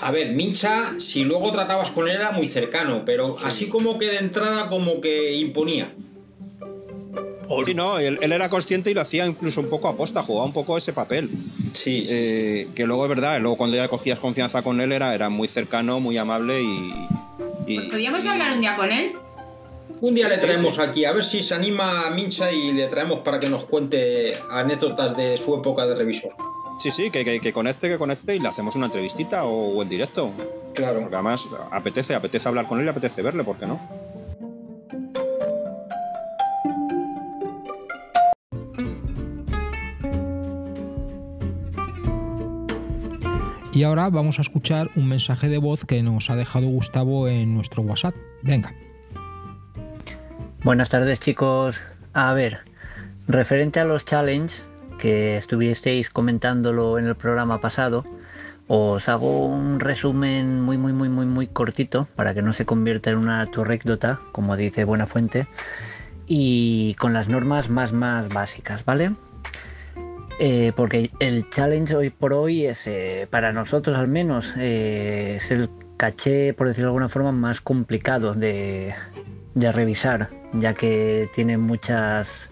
A ver, Mincha, si luego tratabas con él, era muy cercano, pero así como que de entrada, como que imponía. Or- Sí, no, él, él era consciente y lo hacía incluso un poco aposta, jugaba un poco ese papel. Sí, sí. Eh, que luego es verdad, luego cuando ya cogías confianza con él era, era muy cercano, muy amable y. y- ¿Podríamos y- hablar un día con él? Un día le traemos aquí, a ver si se anima a Mincha y le traemos para que nos cuente anécdotas de su época de revisor. Sí, sí, que, que, que conecte, que conecte y le hacemos una entrevistita o, o en directo. Claro. Porque además apetece, apetece hablar con él y apetece verle, ¿por qué no? Y ahora vamos a escuchar un mensaje de voz que nos ha dejado Gustavo en nuestro WhatsApp. Venga. Buenas tardes chicos. A ver, referente a los challenge que estuvisteis comentándolo en el programa pasado, os hago un resumen muy muy muy muy muy cortito para que no se convierta en una torrécdota, como dice Buenafuente, y con las normas más más básicas, ¿vale? Eh, porque el challenge hoy por hoy es, eh, para nosotros al menos, eh, es el caché, por decirlo de alguna forma, más complicado de, revisar, ya que tiene muchas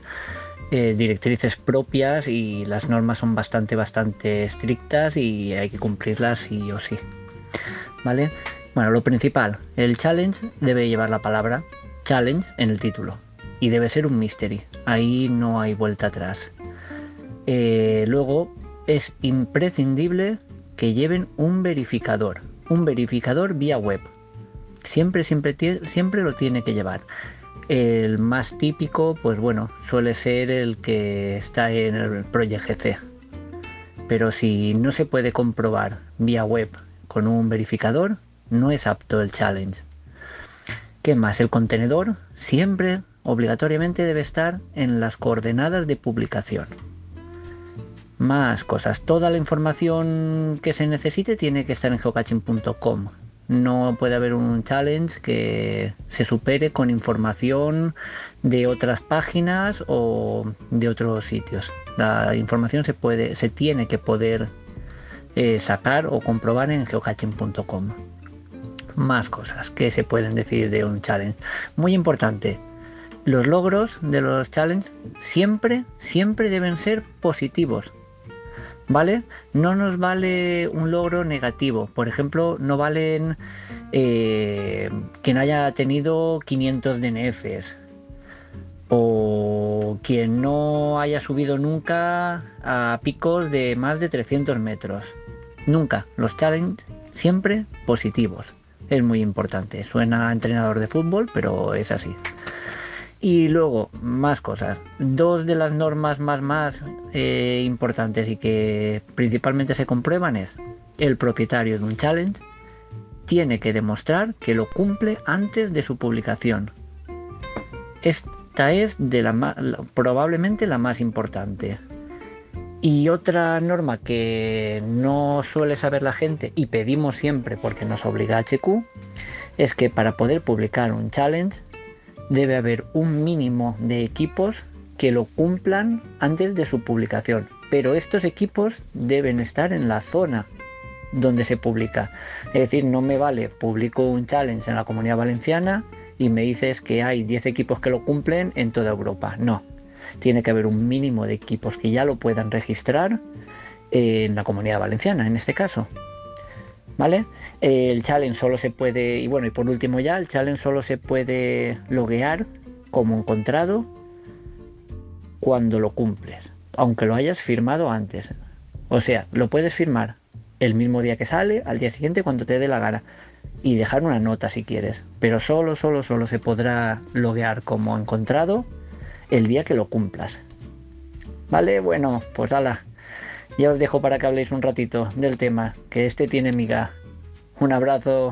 directrices propias y las normas son bastante, bastante estrictas y hay que cumplirlas sí o sí. ¿Vale? Bueno, lo principal, el challenge debe llevar la palabra challenge en el título y debe ser un mystery. Ahí no hay vuelta atrás. Eh, luego es imprescindible que lleven un verificador, un verificador vía web. Siempre, siempre, siempre lo tiene que llevar. El más típico, pues bueno, suele ser el que está en el Project GC. Pero si no se puede comprobar vía web con un verificador, no es apto el challenge. ¿Qué más? El contenedor siempre, obligatoriamente, debe estar en las coordenadas de publicación. Más cosas. Toda la información que se necesite tiene que estar en geocaching.com. No puede haber un challenge que se supere con información de otras páginas o de otros sitios. La información se puede, se tiene que poder eh, sacar o comprobar en geocaching.com. Más cosas que se pueden decir de un challenge. Muy importante. Los logros de los challenges siempre, siempre deben ser positivos. ¿Vale? No nos vale un logro negativo. Por ejemplo, no valen eh, que no haya tenido 500 DNFs. O quien no haya subido nunca a picos de más de 300 metros. Nunca. Los challenges siempre positivos. Es muy importante. Suena a entrenador de fútbol, pero es así. Y luego, más cosas. Dos de las normas más, más eh, importantes y que principalmente se comprueban es el propietario de un challenge tiene que demostrar que lo cumple antes de su publicación. Esta es de probablemente la más importante. Y otra norma que no suele saber la gente y pedimos siempre porque nos obliga HQ es que para poder publicar un challenge debe haber un mínimo de equipos que lo cumplan antes de su publicación. Pero estos equipos deben estar en la zona donde se publica. Es decir, no me vale, publico un challenge en la comunidad valenciana y me dices que hay 10 equipos que lo cumplen en toda Europa. No. Tiene que haber un mínimo de equipos que ya lo puedan registrar en la comunidad valenciana, en este caso. ¿Vale? Eh, el challenge solo se puede, y bueno, y por último ya, el challenge solo se puede loguear como encontrado cuando lo cumples, aunque lo hayas firmado antes. O sea, lo puedes firmar el mismo día que sale, al día siguiente cuando te dé la gana y dejar una nota si quieres, pero solo, solo, solo se podrá loguear como encontrado el día que lo cumplas. Vale, bueno, pues ala, ya os dejo para que habléis un ratito del tema, que este tiene miga. Un abrazo.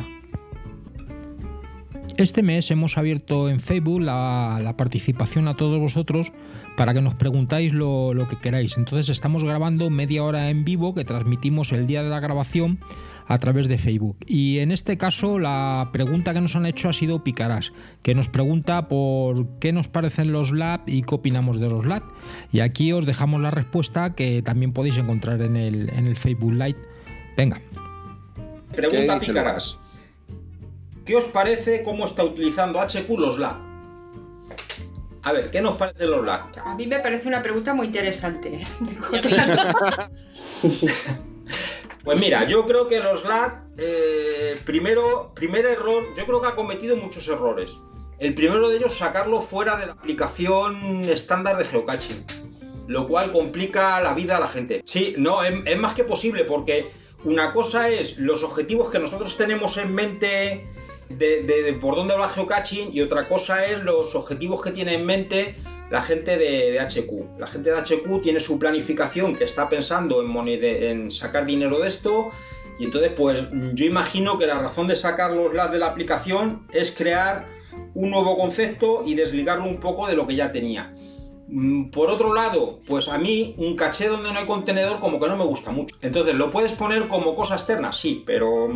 Este mes hemos abierto en Facebook la, participación a todos vosotros para que nos preguntáis lo, que queráis. Entonces estamos grabando media hora en vivo que transmitimos el día de la grabación a través de Facebook. Y en este caso la pregunta que nos han hecho ha sido Picarás, que nos pregunta por qué nos parecen los lab y qué opinamos de los lab. Y aquí os dejamos la respuesta que también podéis encontrar en el, en el Facebook Live. Venga. Pregunta Picarás. ¿Qué os parece cómo está utilizando HQ los lab? A ver, ¿qué nos parece los lab? A mí me parece una pregunta muy interesante. Pues mira, yo creo que los LAT, eh, primero, primer error, yo creo que ha cometido muchos errores. El primero de ellos, sacarlo fuera de la aplicación estándar de geocaching, lo cual complica la vida a la gente. Sí, no, es, más que posible, porque una cosa es los objetivos que nosotros tenemos en mente de por dónde va geocaching y otra cosa es los objetivos que tiene en mente la gente de, HQ. La gente de HQ tiene su planificación que está pensando en, en sacar dinero de esto. Y entonces, pues yo imagino que la razón de sacar los LAD de la aplicación es crear un nuevo concepto y desligarlo un poco de lo que ya tenía. Por otro lado, pues a mí un caché donde no hay contenedor como que no me gusta mucho. Entonces, ¿lo puedes poner como cosa externa? Sí, pero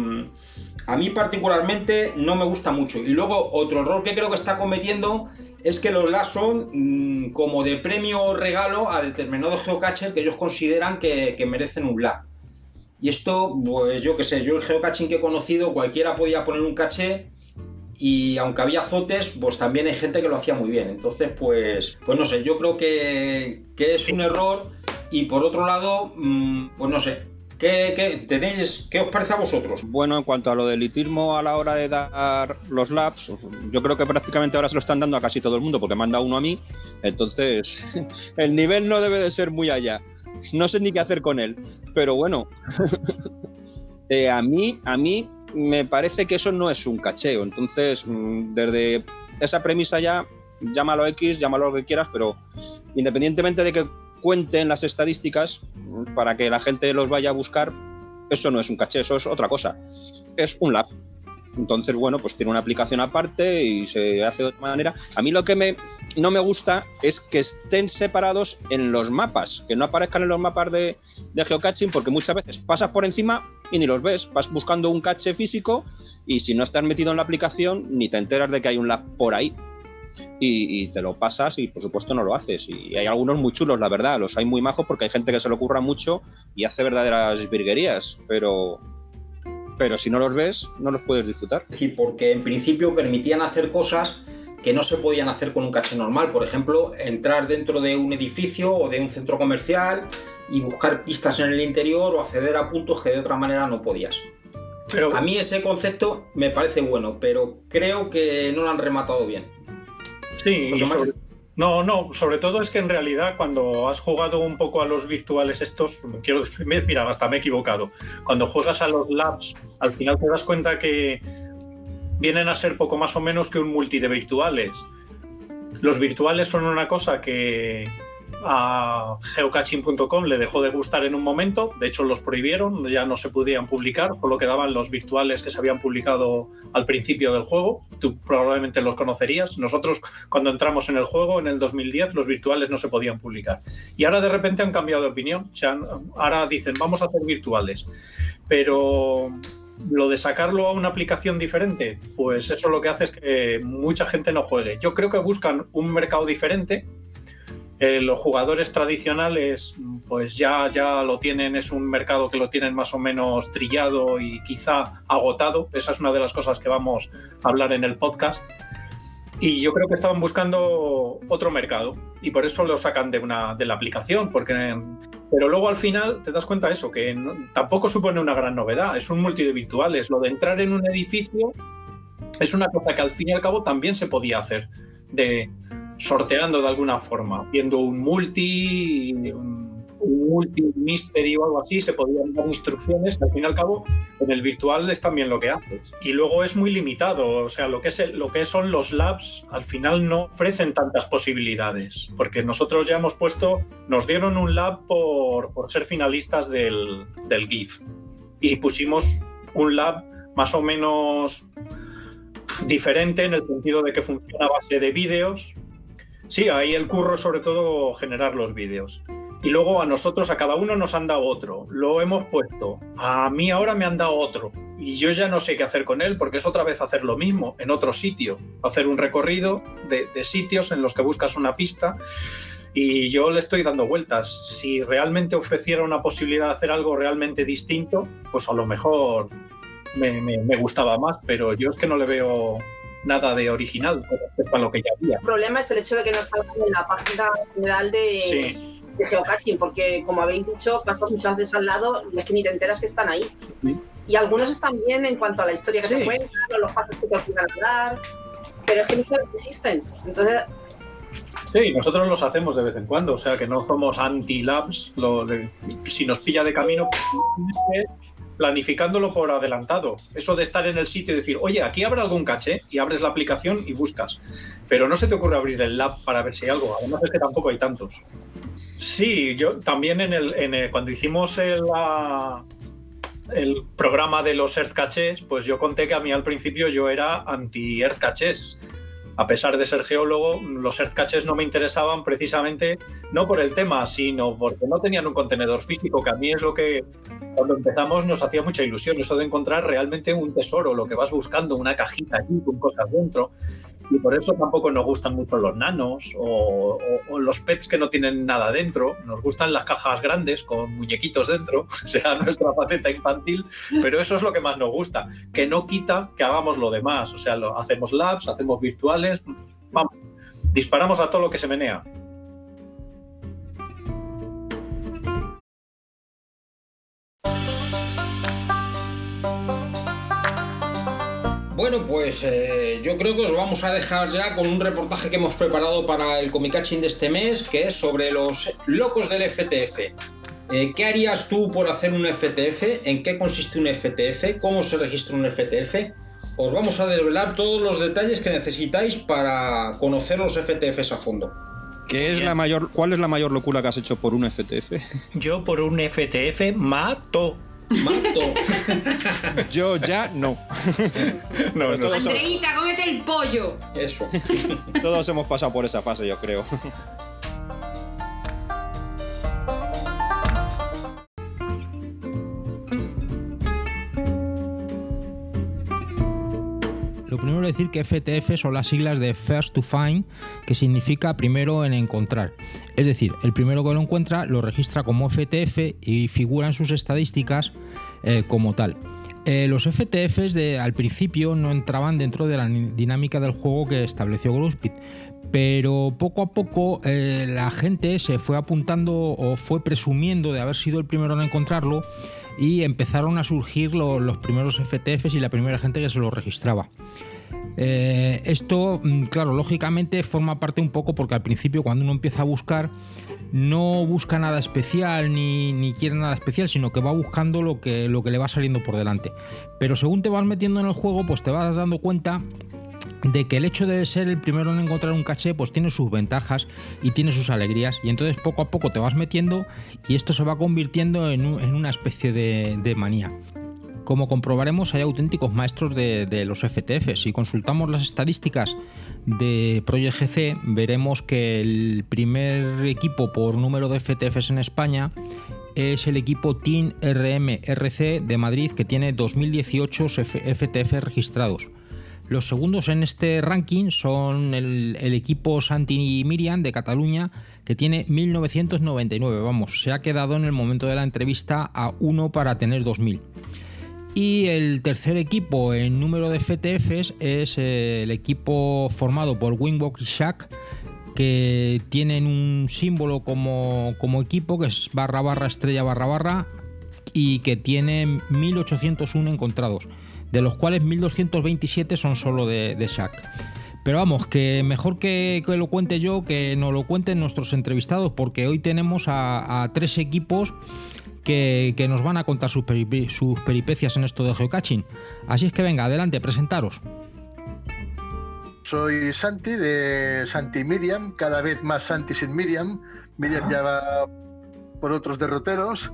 a mí particularmente no me gusta mucho. Y luego otro error que creo que está cometiendo es que los LAS son mmm, como de premio o regalo a determinados geocachers que ellos consideran que, merecen un LAS. Y esto, pues yo qué sé, yo el geocaching que he conocido, cualquiera podía poner un caché y aunque había zotes, pues también hay gente que lo hacía muy bien. Entonces, pues, pues no sé, yo creo que, es un error y por otro lado, mmm, pues no sé, ¿Qué, tenéis, ¿Qué, os parece a vosotros? Bueno, en cuanto a lo del elitismo a la hora de dar los labs, yo creo que prácticamente ahora se lo están dando a casi todo el mundo porque manda uno a mí. Entonces, el nivel no debe de ser muy allá. No sé ni qué hacer con él. Pero bueno, eh, a mí, a mí me parece que eso no es un cacheo. Entonces, mm, desde esa premisa ya, llámalo X, llámalo lo que quieras, pero independientemente de que cuenten las estadísticas para que la gente los vaya a buscar, eso no es un caché, eso es otra cosa. Es un lab. Entonces, bueno, pues tiene una aplicación aparte y se hace de otra manera. A mí lo que me, no me gusta es que estén separados en los mapas, que no aparezcan en los mapas de, de geocaching, porque muchas veces pasas por encima y ni los ves. Vas buscando un caché físico y si no estás metido en la aplicación, ni te enteras de que hay un lab por ahí. Y, y, te lo pasas y por supuesto no lo haces. Y hay algunos muy chulos, la verdad, los hay muy majos porque hay gente que se lo ocurra mucho y hace verdaderas virguerías, pero, pero si no los ves, no los puedes disfrutar. Sí, porque en principio permitían hacer cosas que no se podían hacer con un caché normal. Por ejemplo, entrar dentro de un edificio o de un centro comercial y buscar pistas en el interior o acceder a puntos que de otra manera no podías. Pero... A mí ese concepto me parece bueno, pero creo que no lo han rematado bien. Sí, sobre, no, no, sobre todo es que en realidad cuando has jugado un poco a los virtuales estos, quiero decir, mira, hasta me he equivocado, cuando juegas a los labs, al final te das cuenta que vienen a ser poco más o menos que un multi de virtuales. Los virtuales son una cosa que a geocaching.com le dejó de gustar en un momento, de hecho los prohibieron, ya no se podían publicar, solo quedaban los virtuales que se habían publicado al principio del juego, tú probablemente los conocerías, nosotros cuando entramos en el juego en el 2010 los virtuales no se podían publicar. Y ahora de repente han cambiado de opinión, o ahora dicen vamos a hacer virtuales, pero lo de sacarlo a una aplicación diferente, pues eso lo que hace es que mucha gente no juegue. Yo creo que buscan un mercado diferente los jugadores tradicionales pues ya, ya lo tienen, es un mercado que lo tienen más o menos trillado y quizá agotado. Esa es una de las cosas que vamos a hablar en el podcast. Y yo creo que estaban buscando otro mercado y por eso lo sacan de, una, de la aplicación, porque Pero luego al final te das cuenta de eso, que tampoco supone una gran novedad, es un multi de virtuales. Lo de entrar en un edificio es una cosa que al fin y al cabo también se podía hacer, de sorteando de alguna forma, viendo un multi, un multi mystery o algo así, se podían dar instrucciones que al fin y al cabo en el virtual es también lo que haces. Y luego es muy limitado, o sea, lo que, es lo que son los labs al final no ofrecen tantas posibilidades, porque nosotros ya hemos puesto, nos dieron un lab por, por ser finalistas del, del GIF y pusimos un lab más o menos diferente en el sentido de que funciona a base de vídeos. Sí, ahí el curro sobre todo generar los vídeos. Y luego a nosotros, a cada uno nos han dado otro. Lo hemos puesto. A mí ahora me han dado otro. Y yo ya no sé qué hacer con él porque es otra vez hacer lo mismo en otro sitio. Hacer un recorrido de, de sitios en los que buscas una pista. Y yo le estoy dando vueltas. Si realmente ofreciera una posibilidad de hacer algo realmente distinto, pues a lo mejor me, me- me gustaba más. Pero yo es que no le veo nada de original respecto a lo que ya había. El problema es el hecho de que no está en la página general de, Sí. de geocaching, porque como habéis dicho, pasas muchas veces al lado y es que ni te enteras que están ahí. Sí. Y algunos están bien en cuanto a la historia que Sí. te cuentan o los pasos que te obligan a dar, pero es que veces existen. Entonces, Sí, nosotros los hacemos de vez en cuando, o sea que no somos anti-labs. Si nos pilla de camino, planificándolo por adelantado. Eso de estar en el sitio y decir, oye, aquí habrá algún caché, y abres la aplicación y buscas. Pero no se te ocurre abrir el lab para ver si hay algo. Además es que tampoco hay tantos. Sí, yo también en el, cuando hicimos el, programa de los Earth Caches, pues yo conté que a mí al principio yo era anti-Earth Caches. A pesar de ser geólogo, los Earth Caches no me interesaban precisamente no por el tema, sino porque no tenían un contenedor físico, que a mí es lo que cuando empezamos nos hacía mucha ilusión, eso de encontrar realmente un tesoro, lo que vas buscando, una cajita allí con cosas dentro. Y por eso tampoco nos gustan mucho los nanos o, los pets que no tienen nada dentro. Nos gustan las cajas grandes con muñequitos dentro, será nuestra faceta infantil, pero eso es lo que más nos gusta, que no quita que hagamos lo demás. O sea, hacemos labs, hacemos virtuales, vamos, disparamos a todo lo que se menea. Bueno, pues eh, yo creo que os vamos a dejar ya con un reportaje que hemos preparado para el Comicaching de este mes, que es sobre los locos del FTF. Eh, ¿Qué harías tú por hacer un FTF? ¿En qué consiste un FTF? ¿Cómo se registra un FTF? Os vamos a desvelar todos los detalles que necesitáis para conocer los FTFs a fondo. ¿Qué es la mayor, ¿Cuál es la mayor locura que has hecho por un FTF? Yo por un FTF mato. Mato. Yo ya no. No, no. Andreita, cómete el pollo. Eso. todos hemos pasado por esa fase, yo creo. Lo primero es decir que FTF son las siglas de First to Find, que significa primero en encontrar. Es decir, el primero que lo encuentra lo registra como FTF y figura en sus estadísticas eh, como tal. Eh, los FTFs de, al principio no entraban dentro de la dinámica del juego que estableció Growspit, pero poco a poco eh, la gente se fue apuntando o fue presumiendo de haber sido el primero en encontrarlo y empezaron a surgir lo- los primeros FTFs y la primera gente que se los registraba. Eh, esto, mm, claro, lógicamente forma parte un poco porque al principio cuando uno empieza a buscar no busca nada especial ni, ni quiere nada especial, sino que va buscando lo que, lo que le va saliendo por delante. Pero según te vas metiendo en el juego, pues te vas dando cuenta de que el hecho de ser el primero en encontrar un caché pues tiene sus ventajas y tiene sus alegrías y entonces poco a poco te vas metiendo y esto se va convirtiendo en, un- en una especie de, manía. Como comprobaremos, hay auténticos maestros de, de los FTF. Si consultamos las estadísticas de Project GC, veremos que el primer equipo por número de FTFs en España es el equipo Team RMRC de Madrid, que tiene 2018 FTF registrados. Los segundos en este ranking son el, equipo Santi Miriam de Cataluña, que tiene 1999. Vamos, se ha quedado en el momento de la entrevista a uno para tener 2000. Y el tercer equipo en número de FTFs es eh, el equipo formado por Winwalk y Shack, que tienen un símbolo como, como equipo, que es barra barra estrella barra barra, y que tienen 1801 encontrados, de los cuales 1227 son solo de, de Shaq. Pero vamos, que mejor que, que lo cuente yo, que nos lo cuenten nuestros entrevistados, porque hoy tenemos a, tres equipos que, que nos van a contar sus, sus peripecias en esto del geocaching. Así es que venga, adelante, presentaros. Soy Santi de Santi Miriam, cada vez más Santi sin Miriam. Miriam ya va por otros derroteros.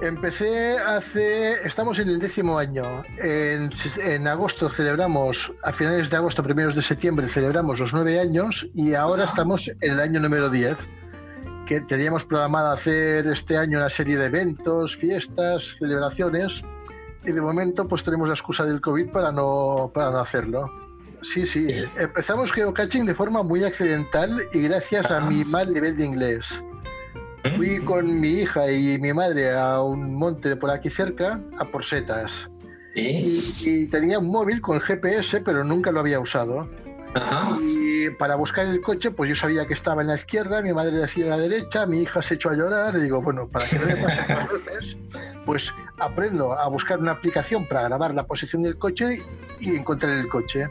Empecé hace, estamos en el décimo año. En, en agosto celebramos, a finales de agosto, primeros de septiembre, celebramos los nueve años y ahora estamos en el año número 10, que teníamos programado hacer este año una serie de eventos, fiestas, celebraciones y de momento pues tenemos la excusa del COVID para no, para no hacerlo. Sí, sí, empezamos geocaching de forma muy accidental y gracias a mi mal nivel de inglés. Fui con mi hija y mi madre a un monte por aquí cerca, a por setas. Y, y tenía un móvil con GPS, pero nunca lo había usado. Y para buscar el coche, pues yo sabía que estaba en la izquierda, mi madre decía a la derecha, mi hija se echó a llorar. Y digo, bueno, para que no me pase más veces, pues aprendo a buscar una aplicación para grabar la posición del coche y encontrar el coche.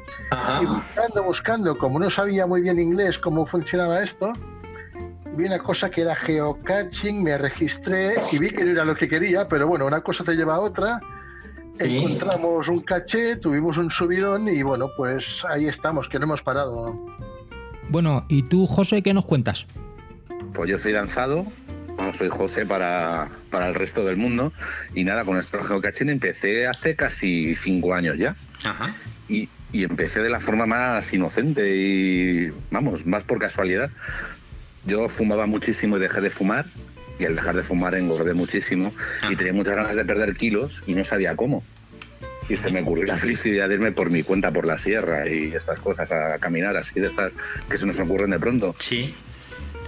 Y buscando, buscando, como no sabía muy bien inglés cómo funcionaba esto, vi una cosa que era geocaching, me registré y vi que no era lo que quería, pero bueno, una cosa te lleva a otra. Encontramos un caché, tuvimos un subidón y bueno, pues ahí estamos, que no hemos parado. Bueno, ¿y tú, José, qué nos cuentas? Pues yo soy lanzado, bueno, soy José para, para el resto del mundo. Y nada, con esto del geocaching empecé hace casi cinco años ya. Y, y empecé de la forma más inocente y, vamos, más por casualidad. Yo fumaba muchísimo y dejé de fumar. Y al dejar de fumar engordé muchísimo y tenía muchas ganas de perder kilos y no sabía cómo. Y se me ocurrió la felicidad de irme por mi cuenta por la sierra y estas cosas, a caminar así de estas que se nos ocurren de pronto. Sí.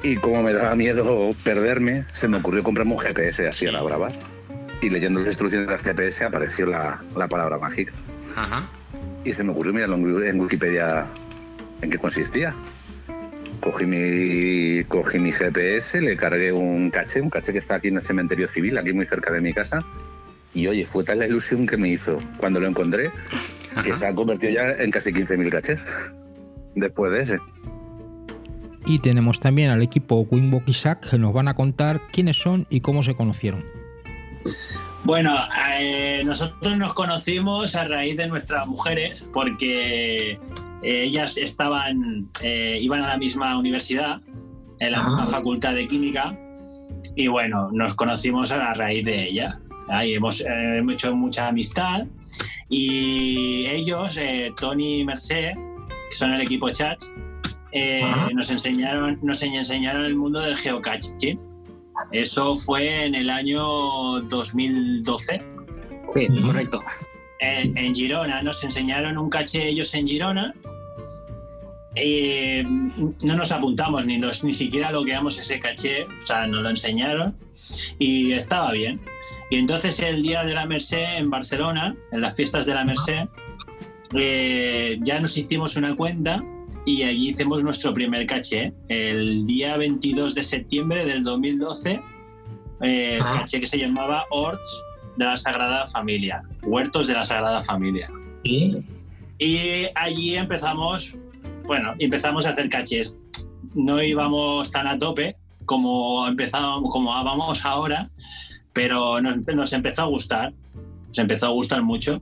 Y como me daba miedo perderme, se me ocurrió comprarme un GPS así a la brava. Y leyendo las instrucciones del GPS apareció la, la palabra mágica. Ajá. Y se me ocurrió mirarlo en Wikipedia en qué consistía. Cogí mi, cogí mi GPS, le cargué un caché, un caché que está aquí en el cementerio civil, aquí muy cerca de mi casa. Y oye, fue tal la ilusión que me hizo cuando lo encontré que se ha convertido ya en casi 15.000 cachés después de ese. Y tenemos también al equipo Winbook y Sack que nos van a contar quiénes son y cómo se conocieron. Bueno, eh, nosotros nos conocimos a raíz de nuestras mujeres porque eh, ellas estaban, eh, iban a la misma universidad, en la misma facultad de química, y bueno, nos conocimos a raíz de ella. Ahí hemos, eh, hemos hecho mucha amistad y ellos, eh, Tony y Merced, que son el equipo chat, eh, Ajá. nos enseñaron, nos enseñaron el mundo del geocaching. Eso fue en el año 2012. Sí, correcto. En, en Girona, nos enseñaron un caché ellos en Girona. Eh, no nos apuntamos ni, nos, ni siquiera logueamos ese caché, o sea, nos lo enseñaron y estaba bien. Y entonces el día de la Merced en Barcelona, en las fiestas de la Merced, eh, ya nos hicimos una cuenta y allí hicimos nuestro primer caché. El día 22 de septiembre del 2012, eh, el Ah. caché que se llamaba Horts de la Sagrada Familia, Huertos de la Sagrada Familia. Y allí empezamos, bueno, empezamos a hacer cachés. No íbamos tan a tope como empezábamos, como vamos ahora, pero nos, nos empezó a gustar, nos empezó a gustar mucho.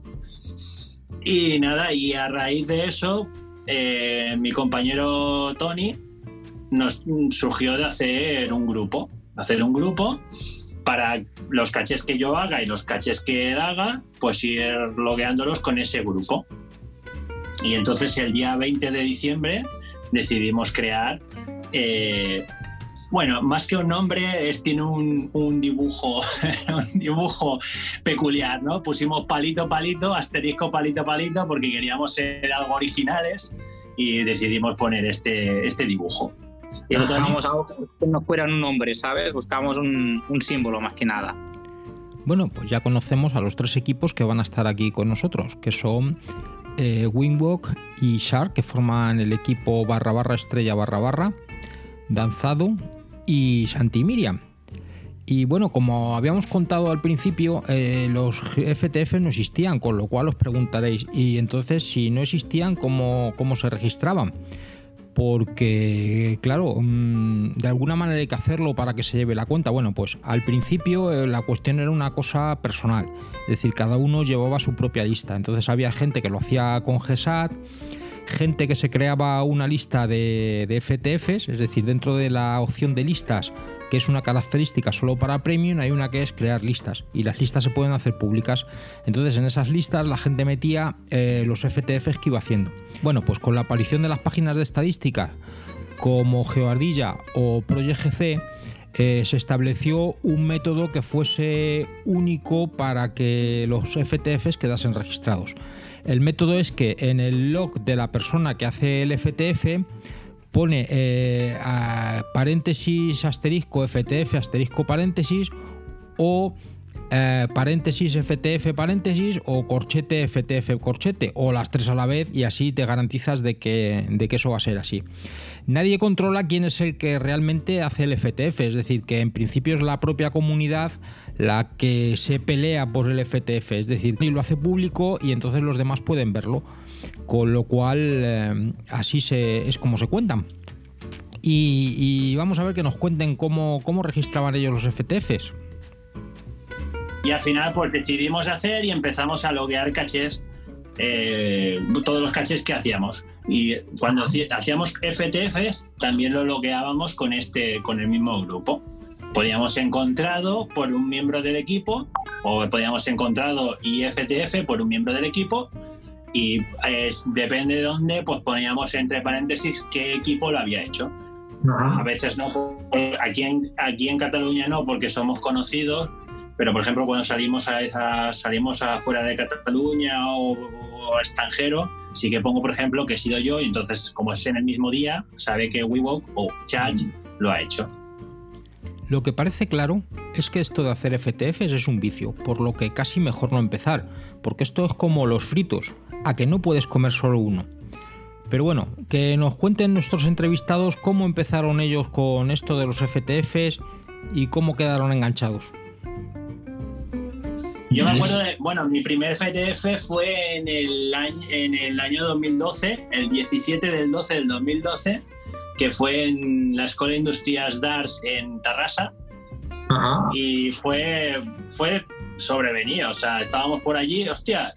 Y nada, y a raíz de eso, eh, mi compañero Tony nos surgió de hacer un grupo, hacer un grupo para los cachés que yo haga y los cachés que él haga, pues ir logueándolos con ese grupo. Y entonces el día 20 de diciembre decidimos crear, eh, bueno, más que un nombre, es, tiene un, dibujo, dibujo peculiar, ¿no? Pusimos palito, palito, asterisco, palito, palito, porque queríamos ser algo originales y decidimos poner este, este dibujo. Y buscábamos algo que no fuera un nombre, ¿sabes? Buscábamos un, un símbolo más que nada. Bueno, pues ya conocemos a los tres equipos que van a estar aquí con nosotros, que son eh, Wingwalk y Shark, que forman el equipo barra barra estrella barra barra, Danzado y Santi Miriam. Y bueno, como habíamos contado al principio, eh, los FTF no existían, con lo cual os preguntaréis, y entonces si no existían, ¿cómo, cómo se registraban? Porque, claro, mm, de alguna manera hay que hacerlo para que se lleve la cuenta. Bueno, pues al principio eh, la cuestión era una cosa personal, es decir, cada uno llevaba su propia lista. Entonces había gente que lo hacía con GESAT, gente que se creaba una lista de, de FTFs, es decir, dentro de la opción de listas que es una característica solo para Premium, hay una que es crear listas y las listas se pueden hacer públicas. Entonces en esas listas la gente metía eh, los FTFs que iba haciendo. Bueno, pues con la aparición de las páginas de estadística como GeoArdilla o ProyectGC, eh, se estableció un método que fuese único para que los FTFs quedasen registrados. El método es que en el log de la persona que hace el FTF pone eh, paréntesis asterisco FTF asterisco paréntesis o eh, paréntesis FTF paréntesis o corchete FTF corchete o las tres a la vez y así te garantizas de que, de que eso va a ser así. Nadie controla quién es el que realmente hace el FTF, es decir, que en principio es la propia comunidad la que se pelea por el FTF, es decir, y lo hace público y entonces los demás pueden verlo con lo cual eh, así se, es como se cuentan. Y, vamos a ver que nos cuenten cómo, cómo registraban ellos los FTFs. Y al final pues decidimos hacer y empezamos a loguear cachés, eh, todos los cachés que hacíamos. Y cuando hacíamos FTFs también lo logueábamos con, este, con el mismo grupo. Podíamos encontrado por un miembro del equipo o podíamos encontrado IFTF por un miembro del equipo y depende de dónde, pues poníamos entre paréntesis qué equipo lo había hecho. A veces no, aquí en, aquí en Cataluña no, porque somos conocidos, pero por ejemplo cuando salimos a, salimos afuera de Cataluña o, extranjero, sí que pongo por ejemplo que he sido yo y entonces como es en el mismo día, sabe que WeWalk o Charge lo ha hecho. Lo que parece claro es que esto de hacer FTFs es un vicio, por lo que casi mejor no empezar, porque esto es como los fritos, a que no puedes comer solo uno. Pero bueno, que nos cuenten nuestros entrevistados cómo empezaron ellos con esto de los FTFs y cómo quedaron enganchados. Yo me acuerdo de, bueno, mi primer FTF fue en el año, en el año 2012, el 17 del 12 del 2012, que fue en la Escuela de Industrias DARS en Tarrasa. Y fue, fue sobrevenido, o sea, estábamos por allí, hostia,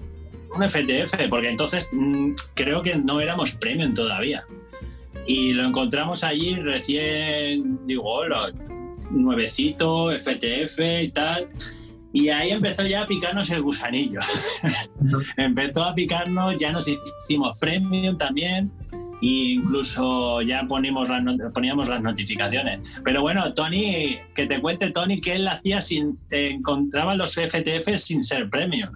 un FTF, porque entonces mm, creo que no éramos premium todavía. Y lo encontramos allí recién, digo, hola, nuevecito, FTF y tal. Y ahí empezó ya a picarnos el gusanillo. empezó a picarnos, ya nos hicimos premium también. E incluso ya ponimos las, poníamos las notificaciones. Pero bueno, Tony, que te cuente Tony que él hacía sin, encontraba los FTF sin ser premium.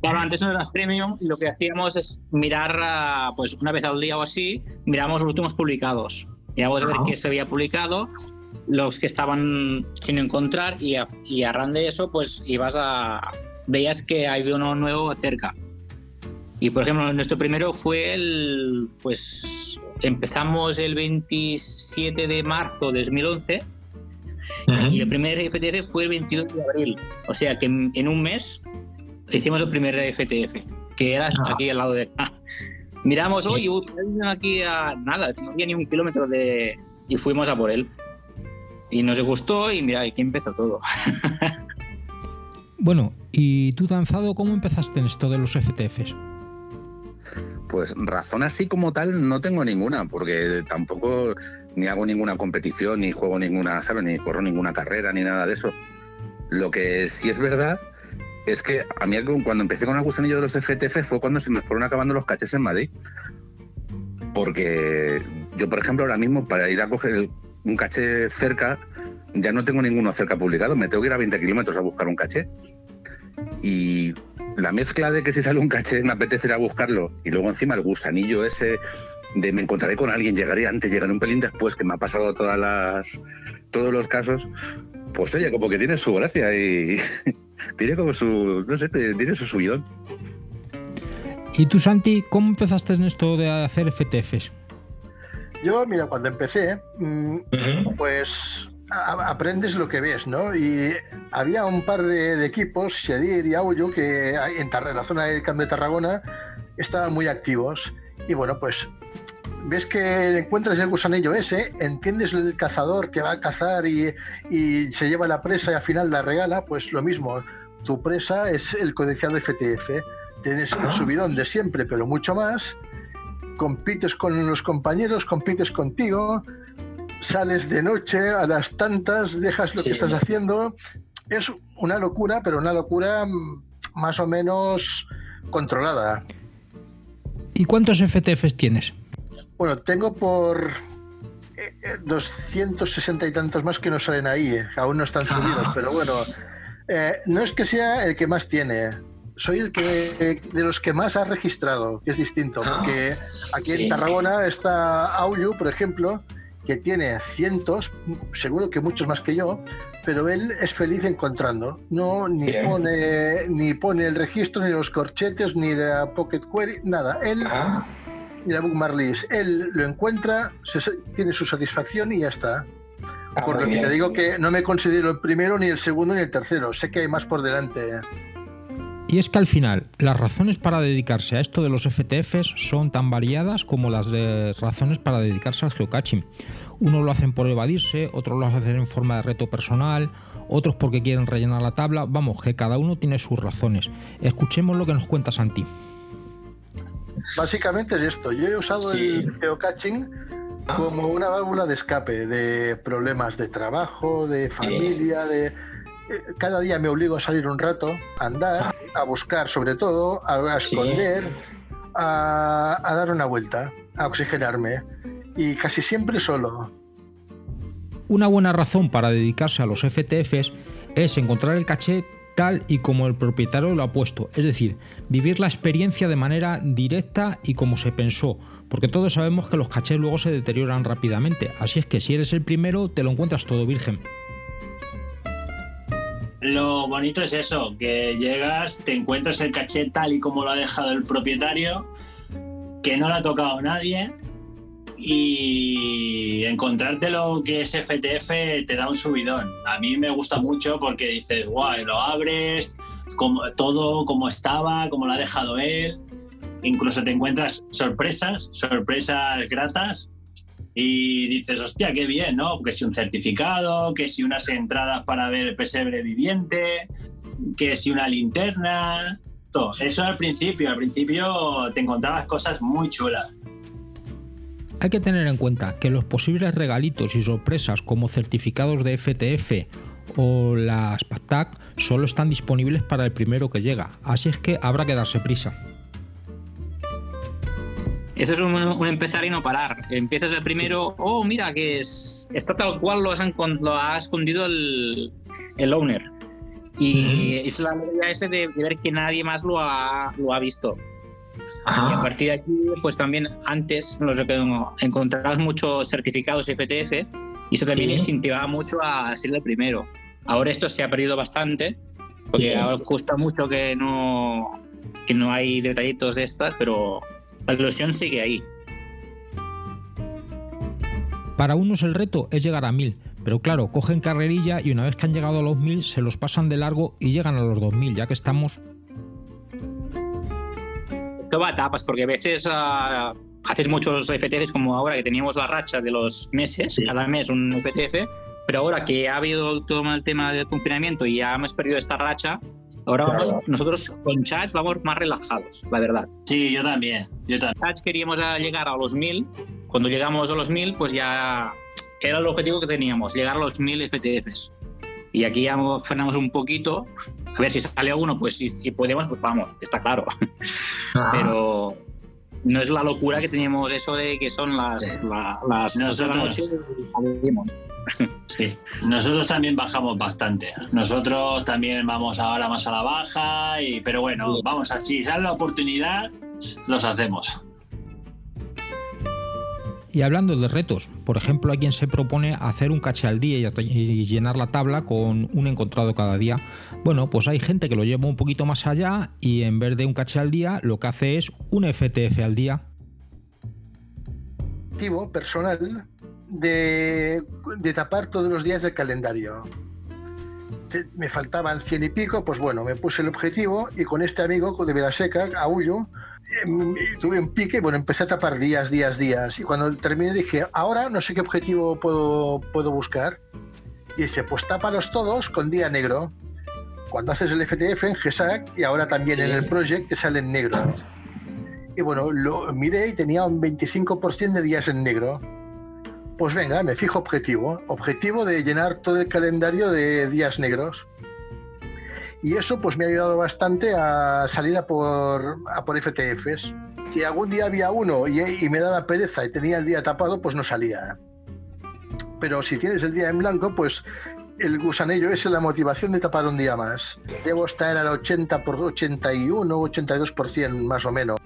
Claro, antes no era premium y lo que hacíamos es mirar, ah, pues una vez al día o así, miramos los últimos publicados. Y vamos a ver qué se había publicado, los que estaban sin encontrar y a, y a ran de eso, pues ibas a... veías que había uno nuevo cerca. Y por ejemplo, nuestro primero fue el, pues empezamos el 27 de marzo de 2011 y el primer FTF fue el 22 de abril. O sea que en un mes hicimos el primer FTF, que era aquí al lado de Miramos, hoy aquí a nada, no había ni un kilómetro de... Y fuimos a por él. Y nos gustó y mira, aquí empezó todo. bueno, ¿y tú, Danzado, cómo empezaste en esto de los FTFs? Pues razón así como tal no tengo ninguna, porque tampoco ni hago ninguna competición, ni juego ninguna, ¿sabes? Ni corro ninguna carrera, ni nada de eso. Lo que sí es verdad es que a mí cuando empecé con el gusanillo de los FTF fue cuando se me fueron acabando los caches en Madrid. Porque yo, por ejemplo, ahora mismo para ir a coger un caché cerca, ya no tengo ninguno cerca publicado, me tengo que ir a 20 kilómetros a buscar un caché. Y la mezcla de que si sale un caché me apetece ir a buscarlo y luego encima el gusanillo ese de me encontraré con alguien, llegaré antes, llegaré un pelín después, que me ha pasado todas las, todos los casos, pues oye, como que tiene su gracia y tiene como su, no sé, tiene su subidón. ¿Y tú, Santi, cómo empezaste en esto de hacer FTFs? Yo, mira, cuando empecé, mm, pues aprendes lo que ves, ¿no? Y había un par de, de equipos, Shadir y Aullo, que en la zona de Camp de Tarragona estaban muy activos. Y bueno, pues ves que encuentras el gusanillo ese, entiendes el cazador que va a cazar y, y se lleva la presa y al final la regala, pues lo mismo. Tu presa es el codiciado FTF. Tienes el subidón de siempre, pero mucho más. Compites con los compañeros, compites contigo, sales de noche a las tantas, dejas lo Sí. que estás haciendo. Es una locura, pero una locura más o menos controlada. ¿Y cuántos FTFs tienes? Bueno, tengo por eh, eh, 260 y tantos más que no salen ahí, eh, aún no están subidos, pero bueno, eh, no es que sea el que más tiene, soy el que de los que más ha registrado, que es distinto, porque aquí en. Tarragona está Aulu, por ejemplo, que tiene cientos, seguro que muchos más que yo, pero él es feliz encontrando. No ni Bien. pone ni pone el registro, ni los corchetes, ni la Pocket Query, nada. Él ni la. Él lo encuentra, se- tiene su satisfacción y ya está. por muy lo que te digo que no me considero el primero, ni el segundo, ni el tercero. Sé que hay más por delante. Y es que al final, las razones para dedicarse a esto de los FTFs son tan variadas como las de razones para dedicarse al geocaching. Unos lo hacen por evadirse, otros lo hacen en forma de reto personal, otros porque quieren rellenar la tabla. Vamos, que cada uno tiene sus razones. Escuchemos lo que nos cuenta Santi. Básicamente es esto. Yo he usado el geocaching como una válvula de escape de problemas de trabajo, de familia, de... eh, Cada día me obligo a salir un rato, a andar, a buscar sobre todo, a, a esconder, a, a dar una vuelta, a oxigenarme. Y casi siempre solo. Una buena razón para dedicarse a los FTFs es encontrar el caché tal y como el propietario lo ha puesto, es decir, vivir la experiencia de manera directa y como se pensó, porque todos sabemos que los cachés luego se deterioran rápidamente, así es que si eres el primero te lo encuentras todo virgen. Lo bonito es eso, que llegas, te encuentras el caché tal y como lo ha dejado el propietario, que no lo ha tocado nadie, y encontrarte lo que es FTF te da un subidón. A mí me gusta mucho porque dices, guau, lo abres, como, todo como estaba, como lo ha dejado él. Incluso te encuentras sorpresas, sorpresas gratas y dices, hostia, qué bien, ¿no? Que si un certificado, que si unas entradas para ver el pesebre viviente, que si una linterna, todo. Eso al principio, al principio te encontrabas cosas muy chulas. Hay que tener en cuenta que los posibles regalitos y sorpresas como certificados de FTF o las PATAC solo están disponibles para el primero que llega, así es que habrá que darse prisa. Eso es un, un empezar y no parar. Empiezas el primero, oh, mira, que es, está tal cual lo, has lo ha escondido el, el owner. Y es la alegría ese de, de ver que nadie más lo ha, lo ha visto. Y a partir de aquí, pues también antes los encontrabas muchos certificados FTF y eso también Sí. incentivaba mucho a ser el primero. Ahora esto se ha perdido bastante porque Sí. ahora cuesta mucho que no, que no hay detallitos de estas, pero la ilusión sigue ahí. Para unos el reto es llegar a 1000, pero claro, cogen carrerilla y una vez que han llegado a los 1000 se los pasan de largo y llegan a los 2000, ya que estamos... Esto va a etapas, porque a veces ah, haces muchos FTFs como ahora que teníamos la racha de los meses, cada mes un FTF, pero ahora que ha habido todo el tema del confinamiento y ya hemos perdido esta racha, ahora vamos, Claro. nosotros con chat vamos más relajados, la verdad. Sí, yo también. Yo también. Chats queríamos llegar a los 1000, cuando llegamos a los 1000 pues ya era el objetivo que teníamos, llegar a los 1000 FTFs. Y aquí ya frenamos un poquito, a ver si sale alguno, pues si, si podemos, pues vamos, está claro. Pero no es la locura que teníamos eso de que son las, la- las ocho de la noche Nosotros- y salimos. Sí, nosotros también bajamos bastante. Nosotros también vamos ahora más a la baja, y, pero bueno, vamos así, sale la oportunidad, los hacemos. Y hablando de retos, por ejemplo, hay quien se propone hacer un caché al día y, llenar la tabla con un encontrado cada día. Bueno, pues hay gente que lo lleva un poquito más allá y en vez de un caché al día, lo que hace es un FTF al día. Objetivo personal de, de tapar todos los días del calendario. Me faltaban cien y pico, pues bueno, me puse el objetivo y con este amigo de Veraseca, Aullo, tuve un pique, bueno, empecé a tapar días, días, días. Y cuando terminé dije, ahora no sé qué objetivo puedo, puedo buscar. Y dice, pues tápalos todos con día negro. Cuando haces el FTF en GESAC y ahora también en el Project te sale en negro. Y bueno, lo miré y tenía un 25% de días en negro. Pues venga, me fijo objetivo. Objetivo de llenar todo el calendario de días negros. Y eso pues me ha ayudado bastante a salir a por, a por FTFs. Si algún día había uno y, me daba pereza y tenía el día tapado, pues no salía. Pero si tienes el día en blanco, pues el gusanillo es la motivación de tapar un día más. Debo estar al 80 por 81, 82% más o menos.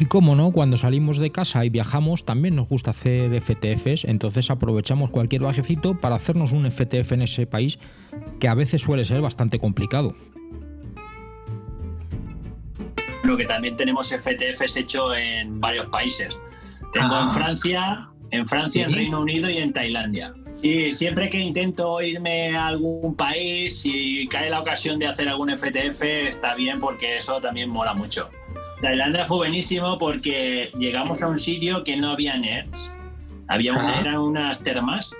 Y como no, cuando salimos de casa y viajamos también nos gusta hacer FTFs, entonces aprovechamos cualquier bajecito para hacernos un FTF en ese país que a veces suele ser bastante complicado. Lo que también tenemos FTFs hecho en varios países. Tengo Ah. en Francia, en Francia, en. Reino Unido y en Tailandia. Y siempre que intento irme a algún país y cae la ocasión de hacer algún FTF, está bien porque eso también mola mucho. Tailandia fue buenísimo porque llegamos a un sitio que no había nerds. Había una, eran unas termas.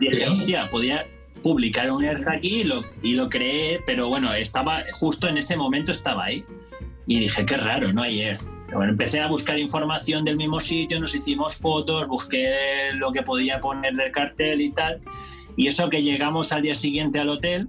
Dije, Sí. hostia, podía publicar un nerd aquí y lo, y lo creé, pero bueno, estaba justo en ese momento estaba ahí. Y dije, qué raro, no hay Earth. Bueno, empecé a buscar información del mismo sitio, nos hicimos fotos, busqué lo que podía poner del cartel y tal. Y eso que llegamos al día siguiente al hotel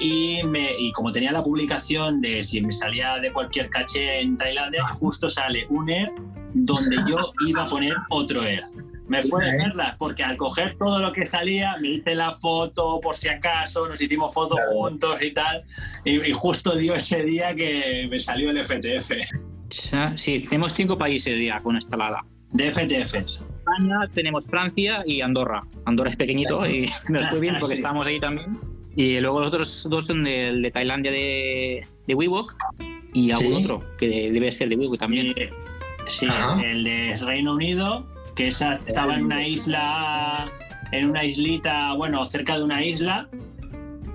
y, me, y como tenía la publicación de si me salía de cualquier caché en Tailandia, justo sale un Earth donde yo iba a poner otro Earth. Me fue de verlas porque al coger todo lo que salía me hice la foto por si acaso, nos hicimos fotos juntos y tal. Y, y justo dio ese día que me salió el FTF. Sí, tenemos cinco países ya con instalada. De FTFs. España, tenemos Francia y Andorra. Andorra es pequeñito y nos fue bien porque Sí. estamos ahí también. Y luego los otros dos son de, de Tailandia de, de WeWork y algún Sí. otro que debe ser de WeWork también. Sí, Ajá. el de Reino Unido, que esa, estaba en una isla, en una islita, bueno, cerca de una isla,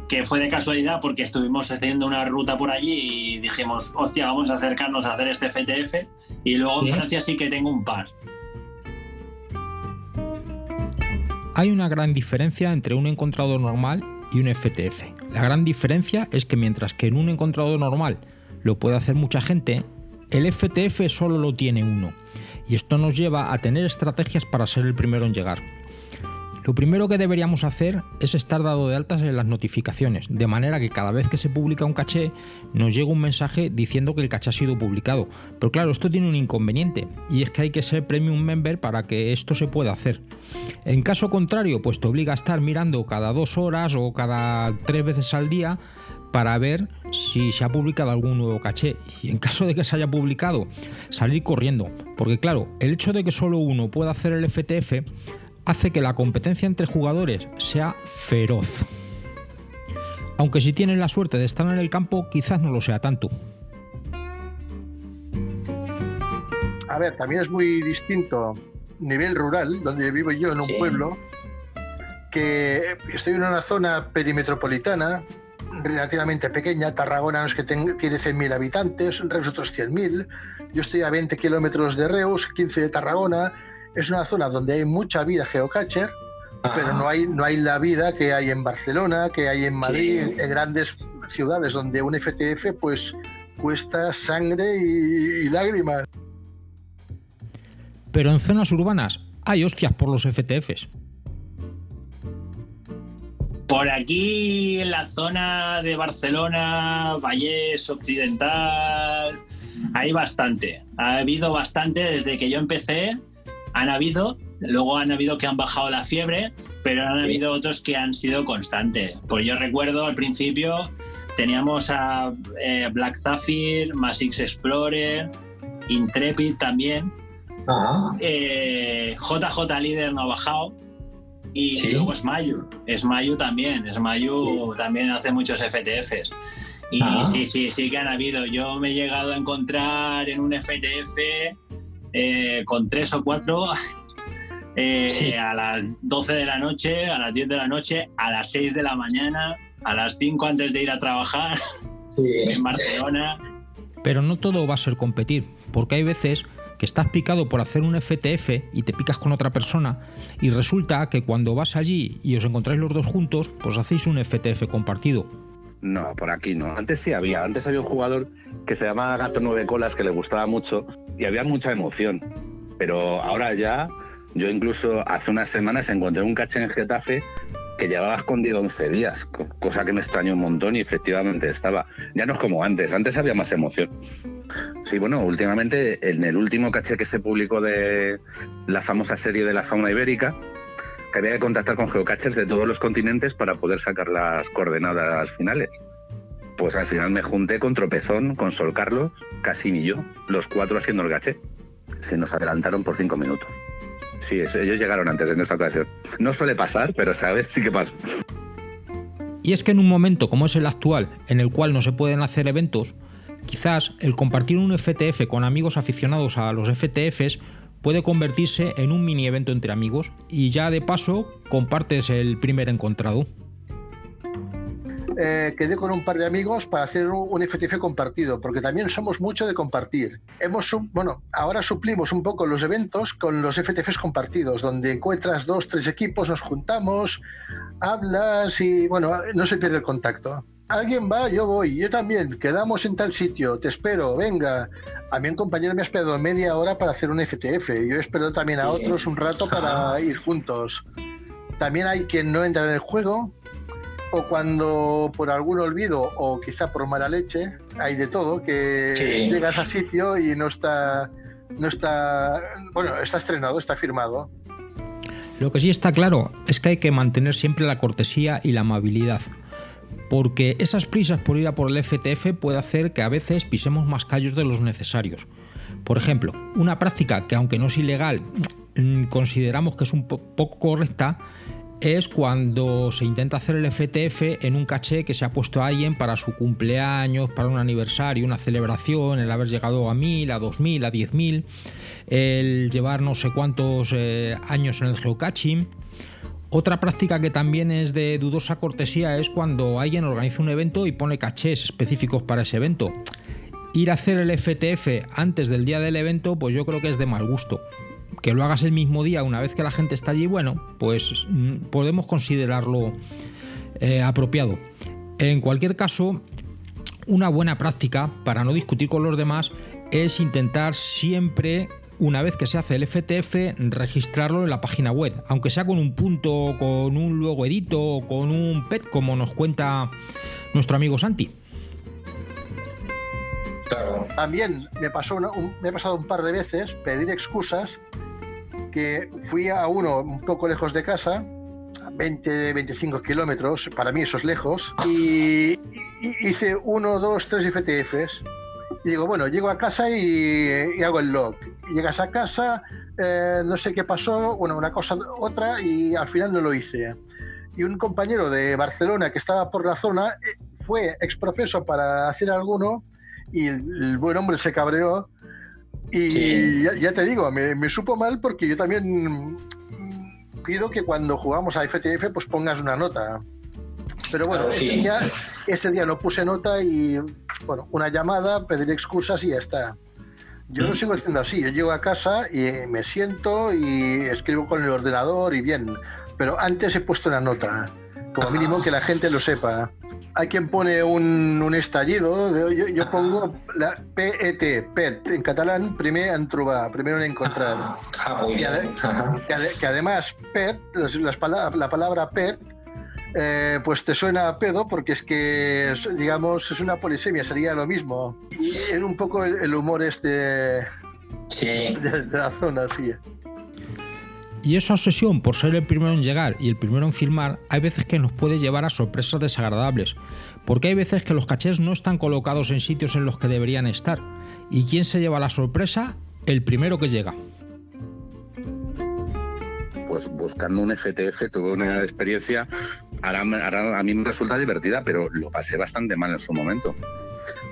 que fue de casualidad porque estuvimos haciendo una ruta por allí y dijimos, hostia, vamos a acercarnos a hacer este FTF. Y luego en Sí. Francia sí que tengo un par. Hay una gran diferencia entre un encontrado normal y un FTF. La gran diferencia es que mientras que en un encontrado normal lo puede hacer mucha gente, el FTF solo lo tiene uno. Y esto nos lleva a tener estrategias para ser el primero en llegar. Lo primero que deberíamos hacer es estar dado de altas en las notificaciones, de manera que cada vez que se publica un caché nos llega un mensaje diciendo que el caché ha sido publicado. Pero claro, esto tiene un inconveniente, y es que hay que ser premium member para que esto se pueda hacer. En caso contrario, pues te obliga a estar mirando cada dos horas o cada tres veces al día para ver si se ha publicado algún nuevo caché. Y en caso de que se haya publicado, salir corriendo. Porque claro, el hecho de que solo uno pueda hacer el FTF hace que la competencia entre jugadores sea feroz. Aunque si tienes la suerte de estar en el campo, quizás no lo sea tanto. A ver, también es muy distinto nivel rural, donde vivo yo en un pueblo, que estoy en una zona perimetropolitana relativamente pequeña. Tarragona no es que ten- tiene 100.000 habitantes, Reus otros 100.000. Yo estoy a 20 kilómetros de Reus, 15 de Tarragona. Es una zona donde hay mucha vida geocacher, pero no hay, no hay la vida que hay en Barcelona, que hay en Madrid, en grandes ciudades donde un FTF pues cuesta sangre y- y lágrimas. Pero en zonas urbanas hay hostias por los FTFs. Por aquí, en la zona de Barcelona, Vallés Occidental, hay bastante. Ha habido bastante desde que yo empecé. Han habido, luego han habido que han bajado la fiebre, pero han habido otros que han sido constantes. Pues yo recuerdo al principio teníamos a eh, Black Zephyr, Masix Explorer, Intrepid también. Eh, JJ Líder no ha bajado. Y luego Smayu. Smayu también. Smayu también hace muchos FTFs. Y sí, sí, sí que han habido. Yo me he llegado a encontrar en un FTF eh, con tres o cuatro eh, a las 12 de la noche, a las 10 de la noche, a las 6 de la mañana, a las 5 antes de ir a trabajar en Barcelona. Pero no todo va a ser competir, porque hay veces que estás picado por hacer un FTF y te picas con otra persona y resulta que cuando vas allí y os encontráis los dos juntos, pues hacéis un FTF compartido. No, por aquí no. Antes sí había. Antes había un jugador que se llamaba Gato Nueve Colas que le gustaba mucho y había mucha emoción. Pero ahora ya yo incluso hace unas semanas encontré un caché en Getafe que llevaba escondido 11 días, cosa que me extrañó un montón y efectivamente estaba. Ya no es como antes, antes había más emoción. Sí, bueno, últimamente en el último caché que se publicó de la famosa serie de la fauna ibérica, que había que contactar con geocachers de todos los continentes para poder sacar las coordenadas finales. Pues al final me junté con Tropezón, con Sol Carlos, Casim y yo, los cuatro haciendo el caché. Se nos adelantaron por cinco minutos. Sí, ellos llegaron antes en esta ocasión. No suele pasar, pero vez sí que pasa. Y es que en un momento como es el actual, en el cual no se pueden hacer eventos, quizás el compartir un FTF con amigos aficionados a los FTFs puede convertirse en un mini evento entre amigos y ya de paso compartes el primer encontrado eh, quedé con un par de amigos para hacer un, FTF compartido, porque también somos mucho de compartir. Hemos, bueno, ahora suplimos un poco los eventos con los FTFs compartidos, donde encuentras dos, tres equipos, nos juntamos, hablas y, bueno, no se pierde el contacto. Alguien va, yo voy, yo también, quedamos en tal sitio, te espero, venga. A mí un compañero me ha esperado media hora para hacer un FTF, yo he esperado también a otros un rato para ir juntos. También hay quien no entra en el juego, o cuando por algún olvido o quizá por mala leche, hay de todo, que llegas a sitio y no está, no está, bueno, está estrenado, está firmado. Lo que sí está claro es que hay que mantener siempre la cortesía y la amabilidad, porque esas prisas por ir a por el FTF puede hacer que a veces pisemos más callos de los necesarios. Por ejemplo, una práctica que aunque no es ilegal, mm, consideramos que es un poco correcta, es cuando se intenta hacer el FTF en un caché que se ha puesto a alguien para su cumpleaños, para un aniversario, una celebración, el haber llegado a 1000, a 2000, a 10000, el llevar no sé cuántos eh, años en el geocaching. Otra práctica que también es de dudosa cortesía es cuando alguien organiza un evento y pone cachés específicos para ese evento. Ir a hacer el FTF antes del día del evento, pues yo creo que es de mal gusto que lo hagas el mismo día una vez que la gente está allí, bueno, pues mm, podemos considerarlo eh, apropiado. En cualquier caso, una buena práctica para no discutir con los demás es intentar siempre una vez que se hace el FTF, registrarlo en la página web, aunque sea con un punto, con un luego edito o con un PET, como nos cuenta nuestro amigo Santi. También me, pasó me ha pasado un par de veces pedir excusas que fui a uno un poco lejos de casa, 20, 25 kilómetros, para mí eso es lejos, y, hice uno, dos, tres FTFs. Y digo, bueno, llego a casa y, hago el log. llegas a casa, eh, no sé qué pasó, bueno, una cosa, otra, y al final no lo hice. Y un compañero de Barcelona que estaba por la zona eh, fue exprofeso para hacer alguno y el buen hombre se cabreó y ya, te digo, me, supo mal porque yo también pido que cuando jugamos a FTF pues pongas una nota. Pero bueno, ese, día, no puse nota y bueno, una llamada, pedir excusas y ya está. Yo lo mm. sigo haciendo así, yo llego a casa y me siento y escribo con el ordenador y bien, pero antes he puesto una nota, como mínimo que la gente lo sepa hay quien pone un, estallido, yo, pongo la PET, PET, en catalán, primer en trobar, primero en encontrar. Ah, muy bien. Que, además, PET, la palabra PET, eh, pues te suena a pedo porque es que, digamos, es una polisemia, sería lo mismo. Y es un poco el, humor este de, de, la zona, sí. Y esa obsesión por ser el primero en llegar y el primero en firmar hay veces que nos puede llevar a sorpresas desagradables, porque hay veces que los cachés no están colocados en sitios en los que deberían estar. ¿Y quién se lleva la sorpresa? El primero que llega. Pues buscando un FTF tuve una experiencia, ahora, a mí me resulta divertida, pero lo pasé bastante mal en su momento.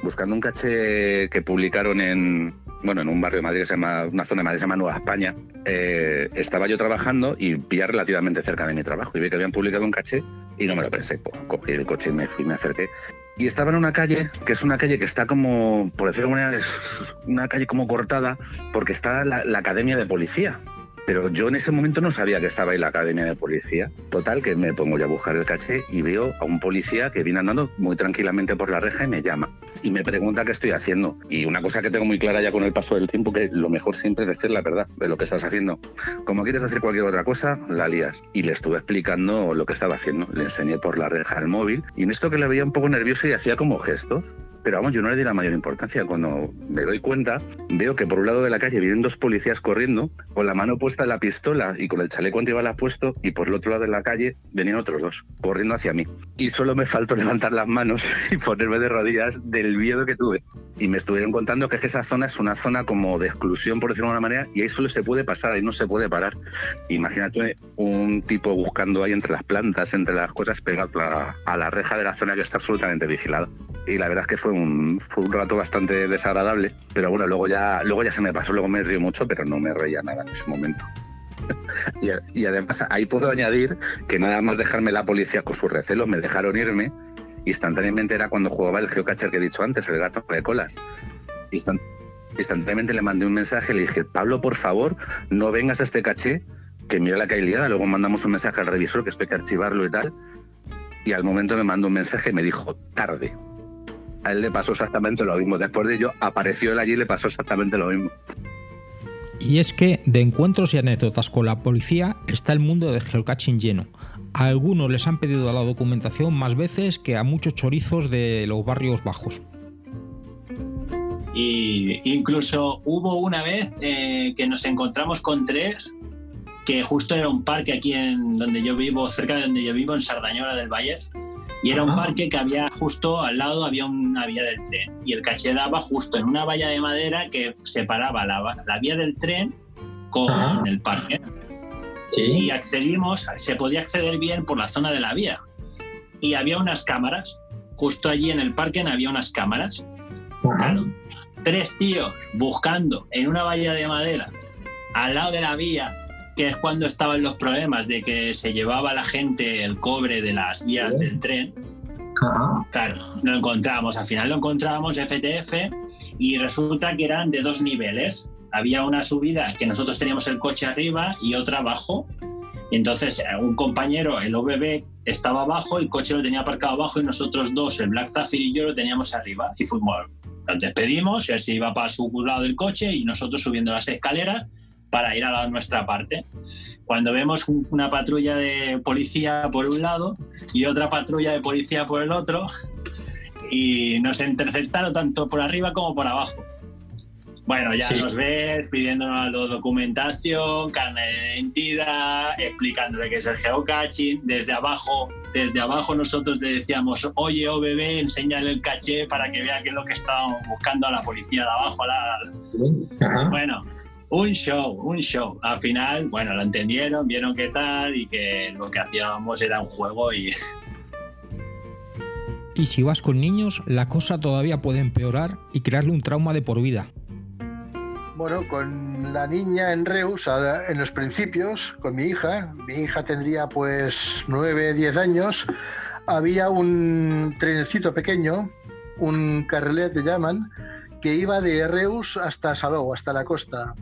Buscando un caché que publicaron en, bueno, en un barrio de Madrid que se llama, una zona de Madrid se llama Nueva España, eh, estaba yo trabajando y pillé relativamente cerca de mi trabajo y vi que habían publicado un caché y no me lo pensé. Pues, cogí el coche y me fui, me acerqué. Y estaba en una calle, que es una calle que está como, por decirlo de alguna manera, es una calle como cortada, porque está la academia de policía. Pero yo en ese momento no sabía que estaba ahí la academia de policía. Total, que me pongo yo a buscar el caché y veo a un policía que viene andando muy tranquilamente por la reja y me llama. Y me pregunta qué estoy haciendo. Y una cosa que tengo muy clara ya con el paso del tiempo, que lo mejor siempre es decir la verdad de lo que estás haciendo. Como quieres hacer cualquier otra cosa, la lías. Y le estuve explicando lo que estaba haciendo. Le enseñé por la reja el móvil. Y en esto que le veía un poco nervioso y hacía como gestos. Pero vamos, yo no le di la mayor importancia. Cuando me doy cuenta, veo que por un lado de la calle vienen dos policías corriendo, con la mano puesta en la pistola y con el chaleco antibalas puesto, y por el otro lado de la calle venían otros dos, corriendo hacia mí. Y solo me faltó levantar las manos y ponerme de rodillas del miedo que tuve. Y me estuvieron contando que esa zona es una zona como de exclusión, por decirlo de alguna manera, y ahí solo se puede pasar, ahí no se puede parar. Imagínate un tipo buscando ahí entre las plantas, entre las cosas, pegado a la, reja de la zona que está absolutamente vigilada. Y la verdad es que fue un, fue un rato bastante desagradable, pero bueno, luego ya, luego ya se me pasó, luego me río mucho, pero no me reía nada en ese momento. y, además ahí puedo añadir que nada más dejarme la policía con sus recelos, me dejaron irme, instantáneamente era cuando jugaba el geocacher que he dicho antes, el gato de colas. Instant- instantáneamente le mandé un mensaje, le dije, Pablo, por favor, no vengas a este caché, que mira la que liada. Luego mandamos un mensaje al revisor, que esto que archivarlo y tal. Y al momento me mandó un mensaje y me dijo, tarde. A él le pasó exactamente lo mismo. Después de ello, apareció él allí y le pasó exactamente lo mismo. Y es que de encuentros y anécdotas con la policía está el mundo de geocaching lleno. A algunos les han pedido la documentación más veces que a muchos chorizos de los barrios bajos. Y incluso hubo una vez eh, que nos encontramos con tres, que justo era un parque aquí en donde yo vivo, cerca de donde yo vivo, en Sardañola del Valles. Y era un parque que había justo al lado, había una vía del tren. Y el caché daba justo en una valla de madera que separaba la, la vía del tren con Ajá. el parque. Y accedimos, se podía acceder bien por la zona de la vía. Y había unas cámaras, justo allí en el parque había unas cámaras. Claro, tres tíos buscando en una valla de madera al lado de la vía, que es cuando estaban los problemas de que se llevaba la gente el cobre de las vías del tren. Claro, lo encontramos, al final lo encontrábamos FTF y resulta que eran de dos niveles. Había una subida que nosotros teníamos el coche arriba y otra abajo. Y entonces eh, un compañero, el OBB, estaba abajo, el coche lo tenía aparcado abajo y nosotros dos, el Black Zafir y yo, lo teníamos arriba. Y fuimos, nos despedimos, él se iba para su lado del coche y nosotros subiendo las escaleras para ir a la nuestra parte. Cuando vemos un- una patrulla de policía por un lado y otra patrulla de policía por el otro, y nos interceptaron tanto por arriba como por abajo. Bueno, ya Sí. nos ves pidiéndonos la documentación, carne de identidad, explicándole qué es el geocaching. Desde abajo, desde abajo nosotros le decíamos, oye, OBB, enséñale el caché para que vea qué es lo que estábamos buscando a la policía de abajo. a la- Bueno, un show, un show. Al final, bueno, lo entendieron, vieron qué tal y que lo que hacíamos era un juego y Y si vas con niños, la cosa todavía puede empeorar y crearle un trauma de por vida. Bueno, con la niña en Reus, en los principios, con mi hija, mi hija tendría pues 9, 10 años, había un trenecito pequeño, un carrilet le llaman, que iba de Reus hasta Salou, hasta la costa.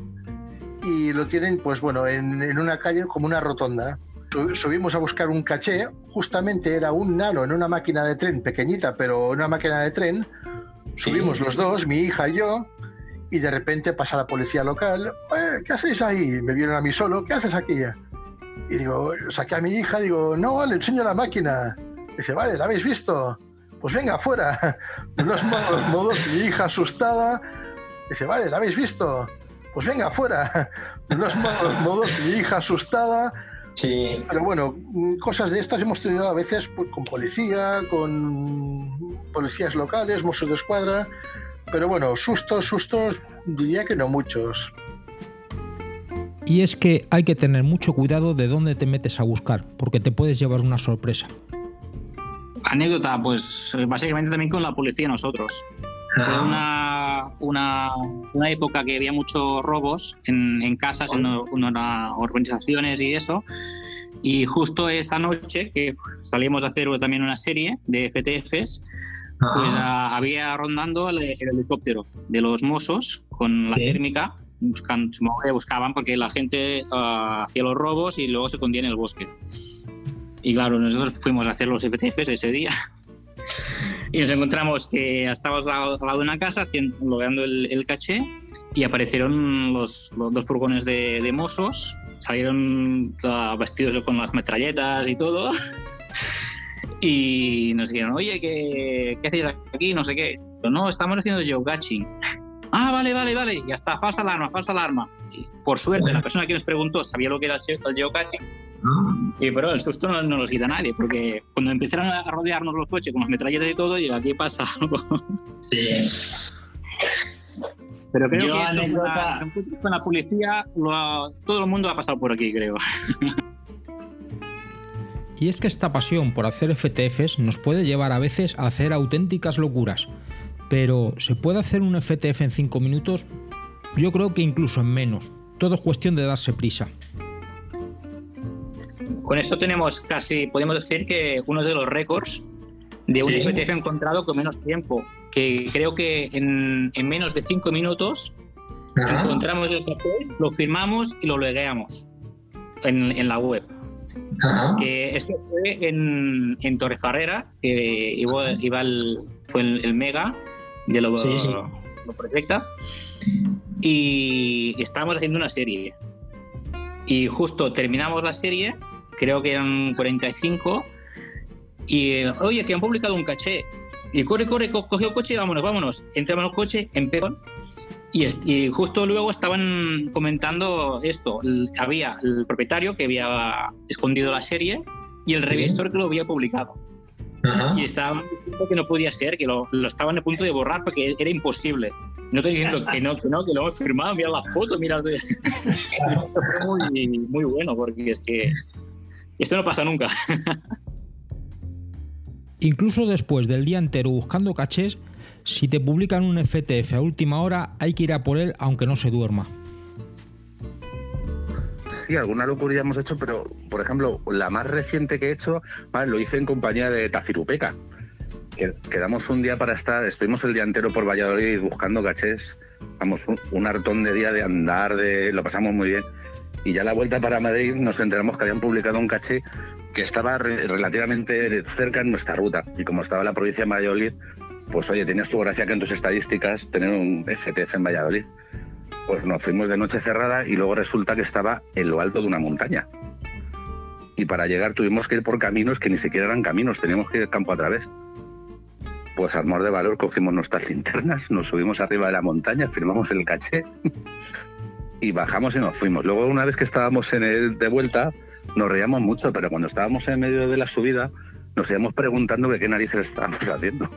Y lo tienen, pues bueno, en, en una calle como una rotonda. Su- Subimos a buscar un caché, justamente era un nano en una máquina de tren, pequeñita, pero una máquina de tren. Subimos los dos, mi hija y yo, y de repente pasa la policía local. "Eh, ¿Qué hacéis ahí? Me vieron a mí solo. ¿Qué haces aquí? Y digo, saqué a mi hija, digo, no, le enseño la máquina. Dice, vale, ¿la habéis visto? Pues venga, fuera. De los malos modos, mi hija asustada. Dice, vale, ¿la habéis visto? Pues venga, fuera. De los malos modos, mi hija asustada. Sí. Pero bueno, mm, cosas de estas hemos tenido a veces pues, con policía, con policías locales, mozos de escuadra. Pero bueno, sustos, sustos, diría que no muchos. Y es que hay que tener mucho cuidado de dónde te metes a buscar, porque te puedes llevar una sorpresa. Anécdota, pues básicamente también con la policía nosotros. Fue una, una, una época que había muchos robos en, en casas, en, en urbanizaciones y eso. Y justo esa noche que salimos a hacer también una serie de FTFs, pues ah, había rondando el, el helicóptero de los Mossos con la térmica, buscan, buscaban porque la gente ah, hacía los robos y luego se escondía en el bosque. Y claro, nosotros fuimos a hacer los FTFs ese día. y nos encontramos que estábamos al lado de una casa haciendo, logrando el, el caché y aparecieron los, los dos furgones de, de Mossos, salieron ah, vestidos con las metralletas y todo. Y nos dijeron, oye, ¿qué, qué hacéis aquí? No sé qué. Pero no, estamos haciendo geocaching. Ah, vale, vale, vale. Ya está, falsa alarma, falsa alarma. Y por suerte, la persona que nos preguntó sabía lo que era el geocaching. Y pero el susto no, no nos quita nadie, porque cuando empezaron a rodearnos los coches con las metralletas y todo, y aquí pasa algo. Sí. Pero creo Yo, que esto con la, los con policía, lo ha- todo el mundo ha pasado por aquí, creo. Y es que esta pasión por hacer FTFs nos puede llevar a veces a hacer auténticas locuras. Pero ¿se puede hacer un FTF en 5 minutos? Yo creo que incluso en menos. Todo es cuestión de darse prisa. Con esto tenemos casi, podemos decir que uno de los récords de un Sí. FTF encontrado con menos tiempo, que creo que en, en menos de cinco minutos Ajá. encontramos el papel, lo firmamos y lo logueamos en, en la web. Ajá. Que esto fue en, en Torrefarrera, que iba, iba el, fue el, el mega de lo, Sí, sí. lo proyecta, y estábamos haciendo una serie. Y justo terminamos la serie, creo que eran 45, y eh, oye, que han publicado un caché. Y corre, corre, co- cogió el coche y vámonos, vámonos. Entramos al coche, empezó. Y, y justo luego estaban comentando esto. El- había el propietario que había escondido la serie y el revisor que lo había publicado. Ajá. Y estaban diciendo que no podía ser, que lo, lo estaban a punto de borrar porque era imposible. No estoy diciendo que no, que no, que lo hemos firmado, mira la foto, mira. Fue muy, muy bueno porque es que esto no pasa nunca. Incluso después del día entero buscando cachés, si te publican un FTF a última hora hay que ir a por él aunque no se duerma. Sí, alguna locura ya hemos hecho, pero por ejemplo, la más reciente que he hecho, vale, lo hice en compañía de Tacirupeca. Que, quedamos un día para estar, estuvimos el día entero por Valladolid buscando cachés. Vamos, un, un hartón de día de andar, de lo pasamos muy bien. Y ya la vuelta para Madrid nos enteramos que habían publicado un caché que estaba re- relativamente cerca en nuestra ruta. Y como estaba la provincia de Valladolid, pues oye, tenía su gracia que en tus estadísticas tener un FTF en Valladolid. Pues nos fuimos de noche cerrada y luego resulta que estaba en lo alto de una montaña. Y para llegar tuvimos que ir por caminos que ni siquiera eran caminos, teníamos que ir campo a través. Pues al mor de valor cogimos nuestras linternas, nos subimos arriba de la montaña, firmamos el caché y bajamos y nos fuimos. Luego una vez que estábamos en el de vuelta nos reíamos mucho, pero cuando estábamos en medio de la subida nos íbamos preguntando de qué narices estábamos haciendo.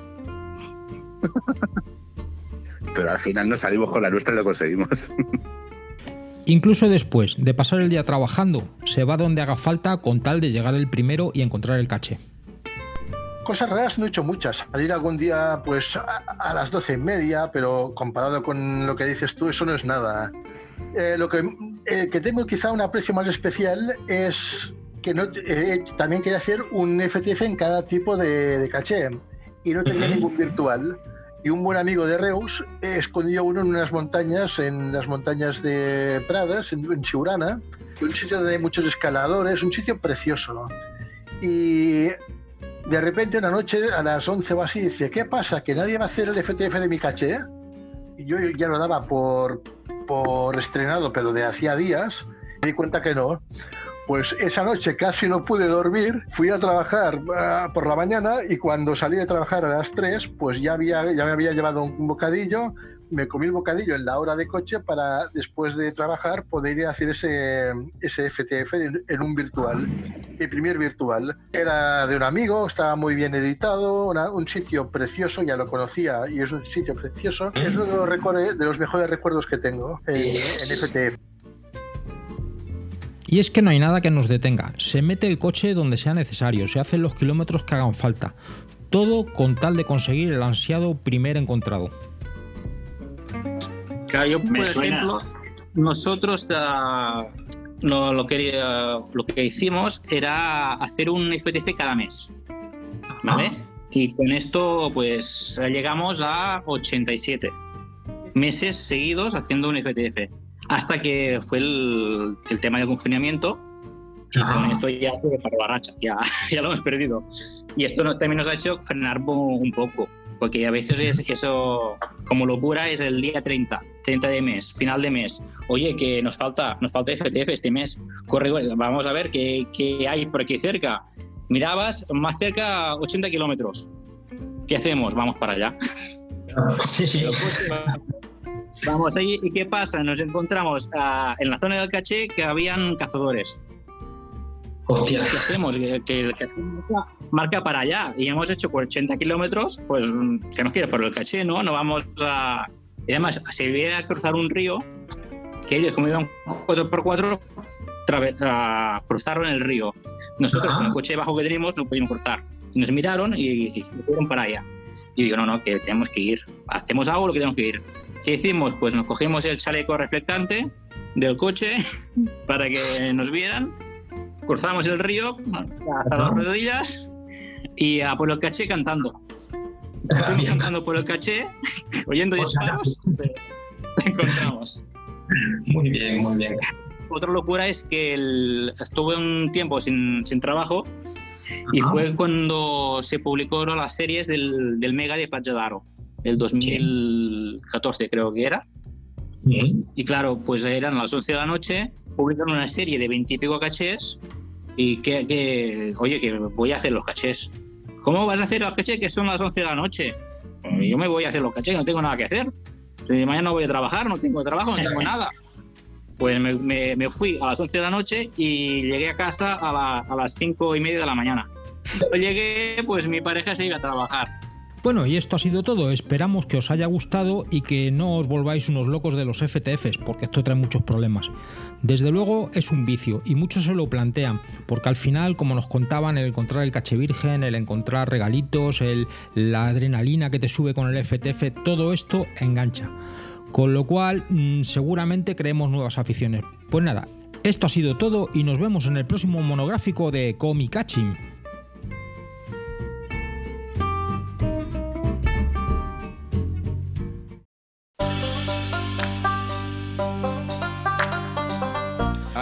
pero al final nos salimos con la nuestra y lo conseguimos. Incluso después de pasar el día trabajando, se va donde haga falta con tal de llegar el primero y encontrar el caché. Cosas raras no he hecho muchas. Salir algún día pues a, a las doce y media, pero comparado con lo que dices tú, eso no es nada. Eh, lo que, eh, que tengo quizá un aprecio más especial es que no, eh, también quería hacer un FTF en cada tipo de, de caché y no tenía ningún virtual. Y un buen amigo de Reus escondió uno en unas montañas, en las montañas de Pradas, en, en un sitio donde hay muchos escaladores, un sitio precioso. Y de repente una noche a las 11 o así dice, ¿qué pasa? ¿Que nadie va a hacer el FTF de mi caché? Y yo ya lo daba por, por estrenado, pero de hacía días, me di cuenta que no. Pues esa noche casi no pude dormir, fui a trabajar ah, por la mañana y cuando salí de trabajar a las 3, pues ya, había, ya me había llevado un bocadillo, me comí el bocadillo en la hora de coche para después de trabajar poder ir a hacer ese, ese FTF en, en un virtual, mi primer virtual. Era de un amigo, estaba muy bien editado, una- un sitio precioso, ya lo conocía y es un sitio precioso. Es uno de los, de los mejores recuerdos que tengo en, en FTF. Y es que no hay nada que nos detenga. Se mete el coche donde sea necesario, se hacen los kilómetros que hagan falta. Todo con tal de conseguir el ansiado primer encontrado. Claro, yo, por Me suena. ejemplo, nosotros ah, lo, lo que, ah, lo que hicimos era hacer un FTF cada mes. ¿Vale? Y con esto, pues llegamos a 87 meses seguidos haciendo un FTF. Hasta que fue el, el tema del confinamiento. Y con esto ya para la racha, ya, ya lo hemos perdido. Y esto nos, también nos ha hecho frenar un poco. Porque a veces es eso, como locura, es el día 30, 30 de mes, final de mes. Oye, que nos falta, nos falta FTF este mes. Corre, vamos a ver qué, qué hay por aquí cerca. Mirabas, más cerca 80 kilómetros. ¿Qué hacemos? Vamos para allá. Sí, sí. Vamos ahí, ¿y qué pasa? Nos encontramos ah, en la zona del caché que habían cazadores. Hostia. ¿Qué hacemos? Que, marca, para allá y hemos hecho por 80 kilómetros, pues mm, que nos quiere por el caché, ¿no? No vamos a. Y además, se viene a cruzar un río que ellos, como iban 4x4, trave- ah, cruzaron el río. Nosotros, Ajá. con el coche bajo que teníamos, no pudimos cruzar. Y nos miraron y, y nos fueron para allá. Y digo, no, no, que tenemos que ir. Hacemos algo lo que tenemos que ir. ¿Qué hicimos? Pues nos cogimos el chaleco reflectante del coche para que nos vieran. Cruzamos el río hasta las rodillas y a por el caché cantando. Fuimos cantando por el caché, oyendo disparos, pero lo encontramos. Muy bien, muy bien. Otra locura es que el- estuve un tiempo sin, sin trabajo y Ajá. fue cuando se publicó las series del, del Mega de Pachadaro, el 2014 creo que era. Y claro, pues eran las 11 de la noche, publican una serie de 20 y pico cachés y que, que, oye, que voy a hacer los cachés. ¿Cómo vas a hacer los cachés que son las 11 de la noche? Pues Yo me voy a hacer los cachés, no tengo nada que hacer. Si mañana voy a trabajar, no tengo trabajo, no tengo nada. Pues me, me- me fui a las 11 de la noche y llegué a casa a, la- a las 5 y media de la mañana. Cuando llegué, pues mi pareja se iba a trabajar. Bueno, y esto ha sido todo. Esperamos que os haya gustado y que no os volváis unos locos de los FTFs, porque esto trae muchos problemas. Desde luego es un vicio y muchos se lo plantean, porque al final, como nos contaban, el encontrar el caché virgen, el encontrar regalitos, el- la adrenalina que te sube con el FTF, todo esto engancha. Con lo cual, mm, seguramente creemos nuevas aficiones. Pues nada, esto ha sido todo y nos vemos en el próximo monográfico de Comic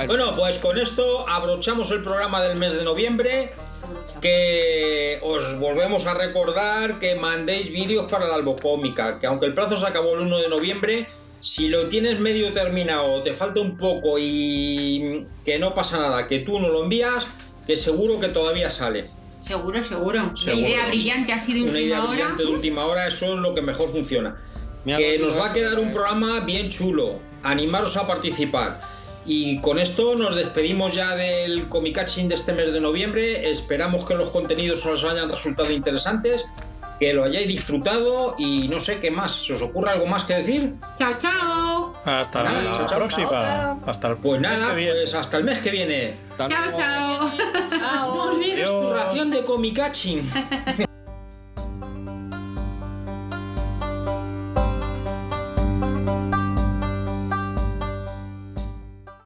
Bueno, pues con esto abrochamos el programa del mes de noviembre. Que os volvemos a recordar que mandéis vídeos para la albocómica. Que aunque el plazo se acabó el 1 de noviembre, si lo tienes medio terminado, te falta un poco y que no pasa nada, que tú no lo envías, que seguro que todavía sale. Seguro, seguro. Seguro. Una idea brillante ha sido Una idea última hora. brillante de última hora, eso es lo que mejor funciona. Me Que nos va a quedar un programa bien chulo. Animaros a participar. Y con esto nos despedimos ya del Comicaching de este mes de noviembre. Esperamos que los contenidos os hayan resultado interesantes, que lo hayáis disfrutado y no sé qué más. ¿Se os ocurre algo más que decir? Chao, chao. Hasta Nada, la chao, chao, próxima. chao. Hasta el Pues mes nada, que viene. pues hasta el mes que viene. Chao, chao. No olvides tu ración de Comicaching.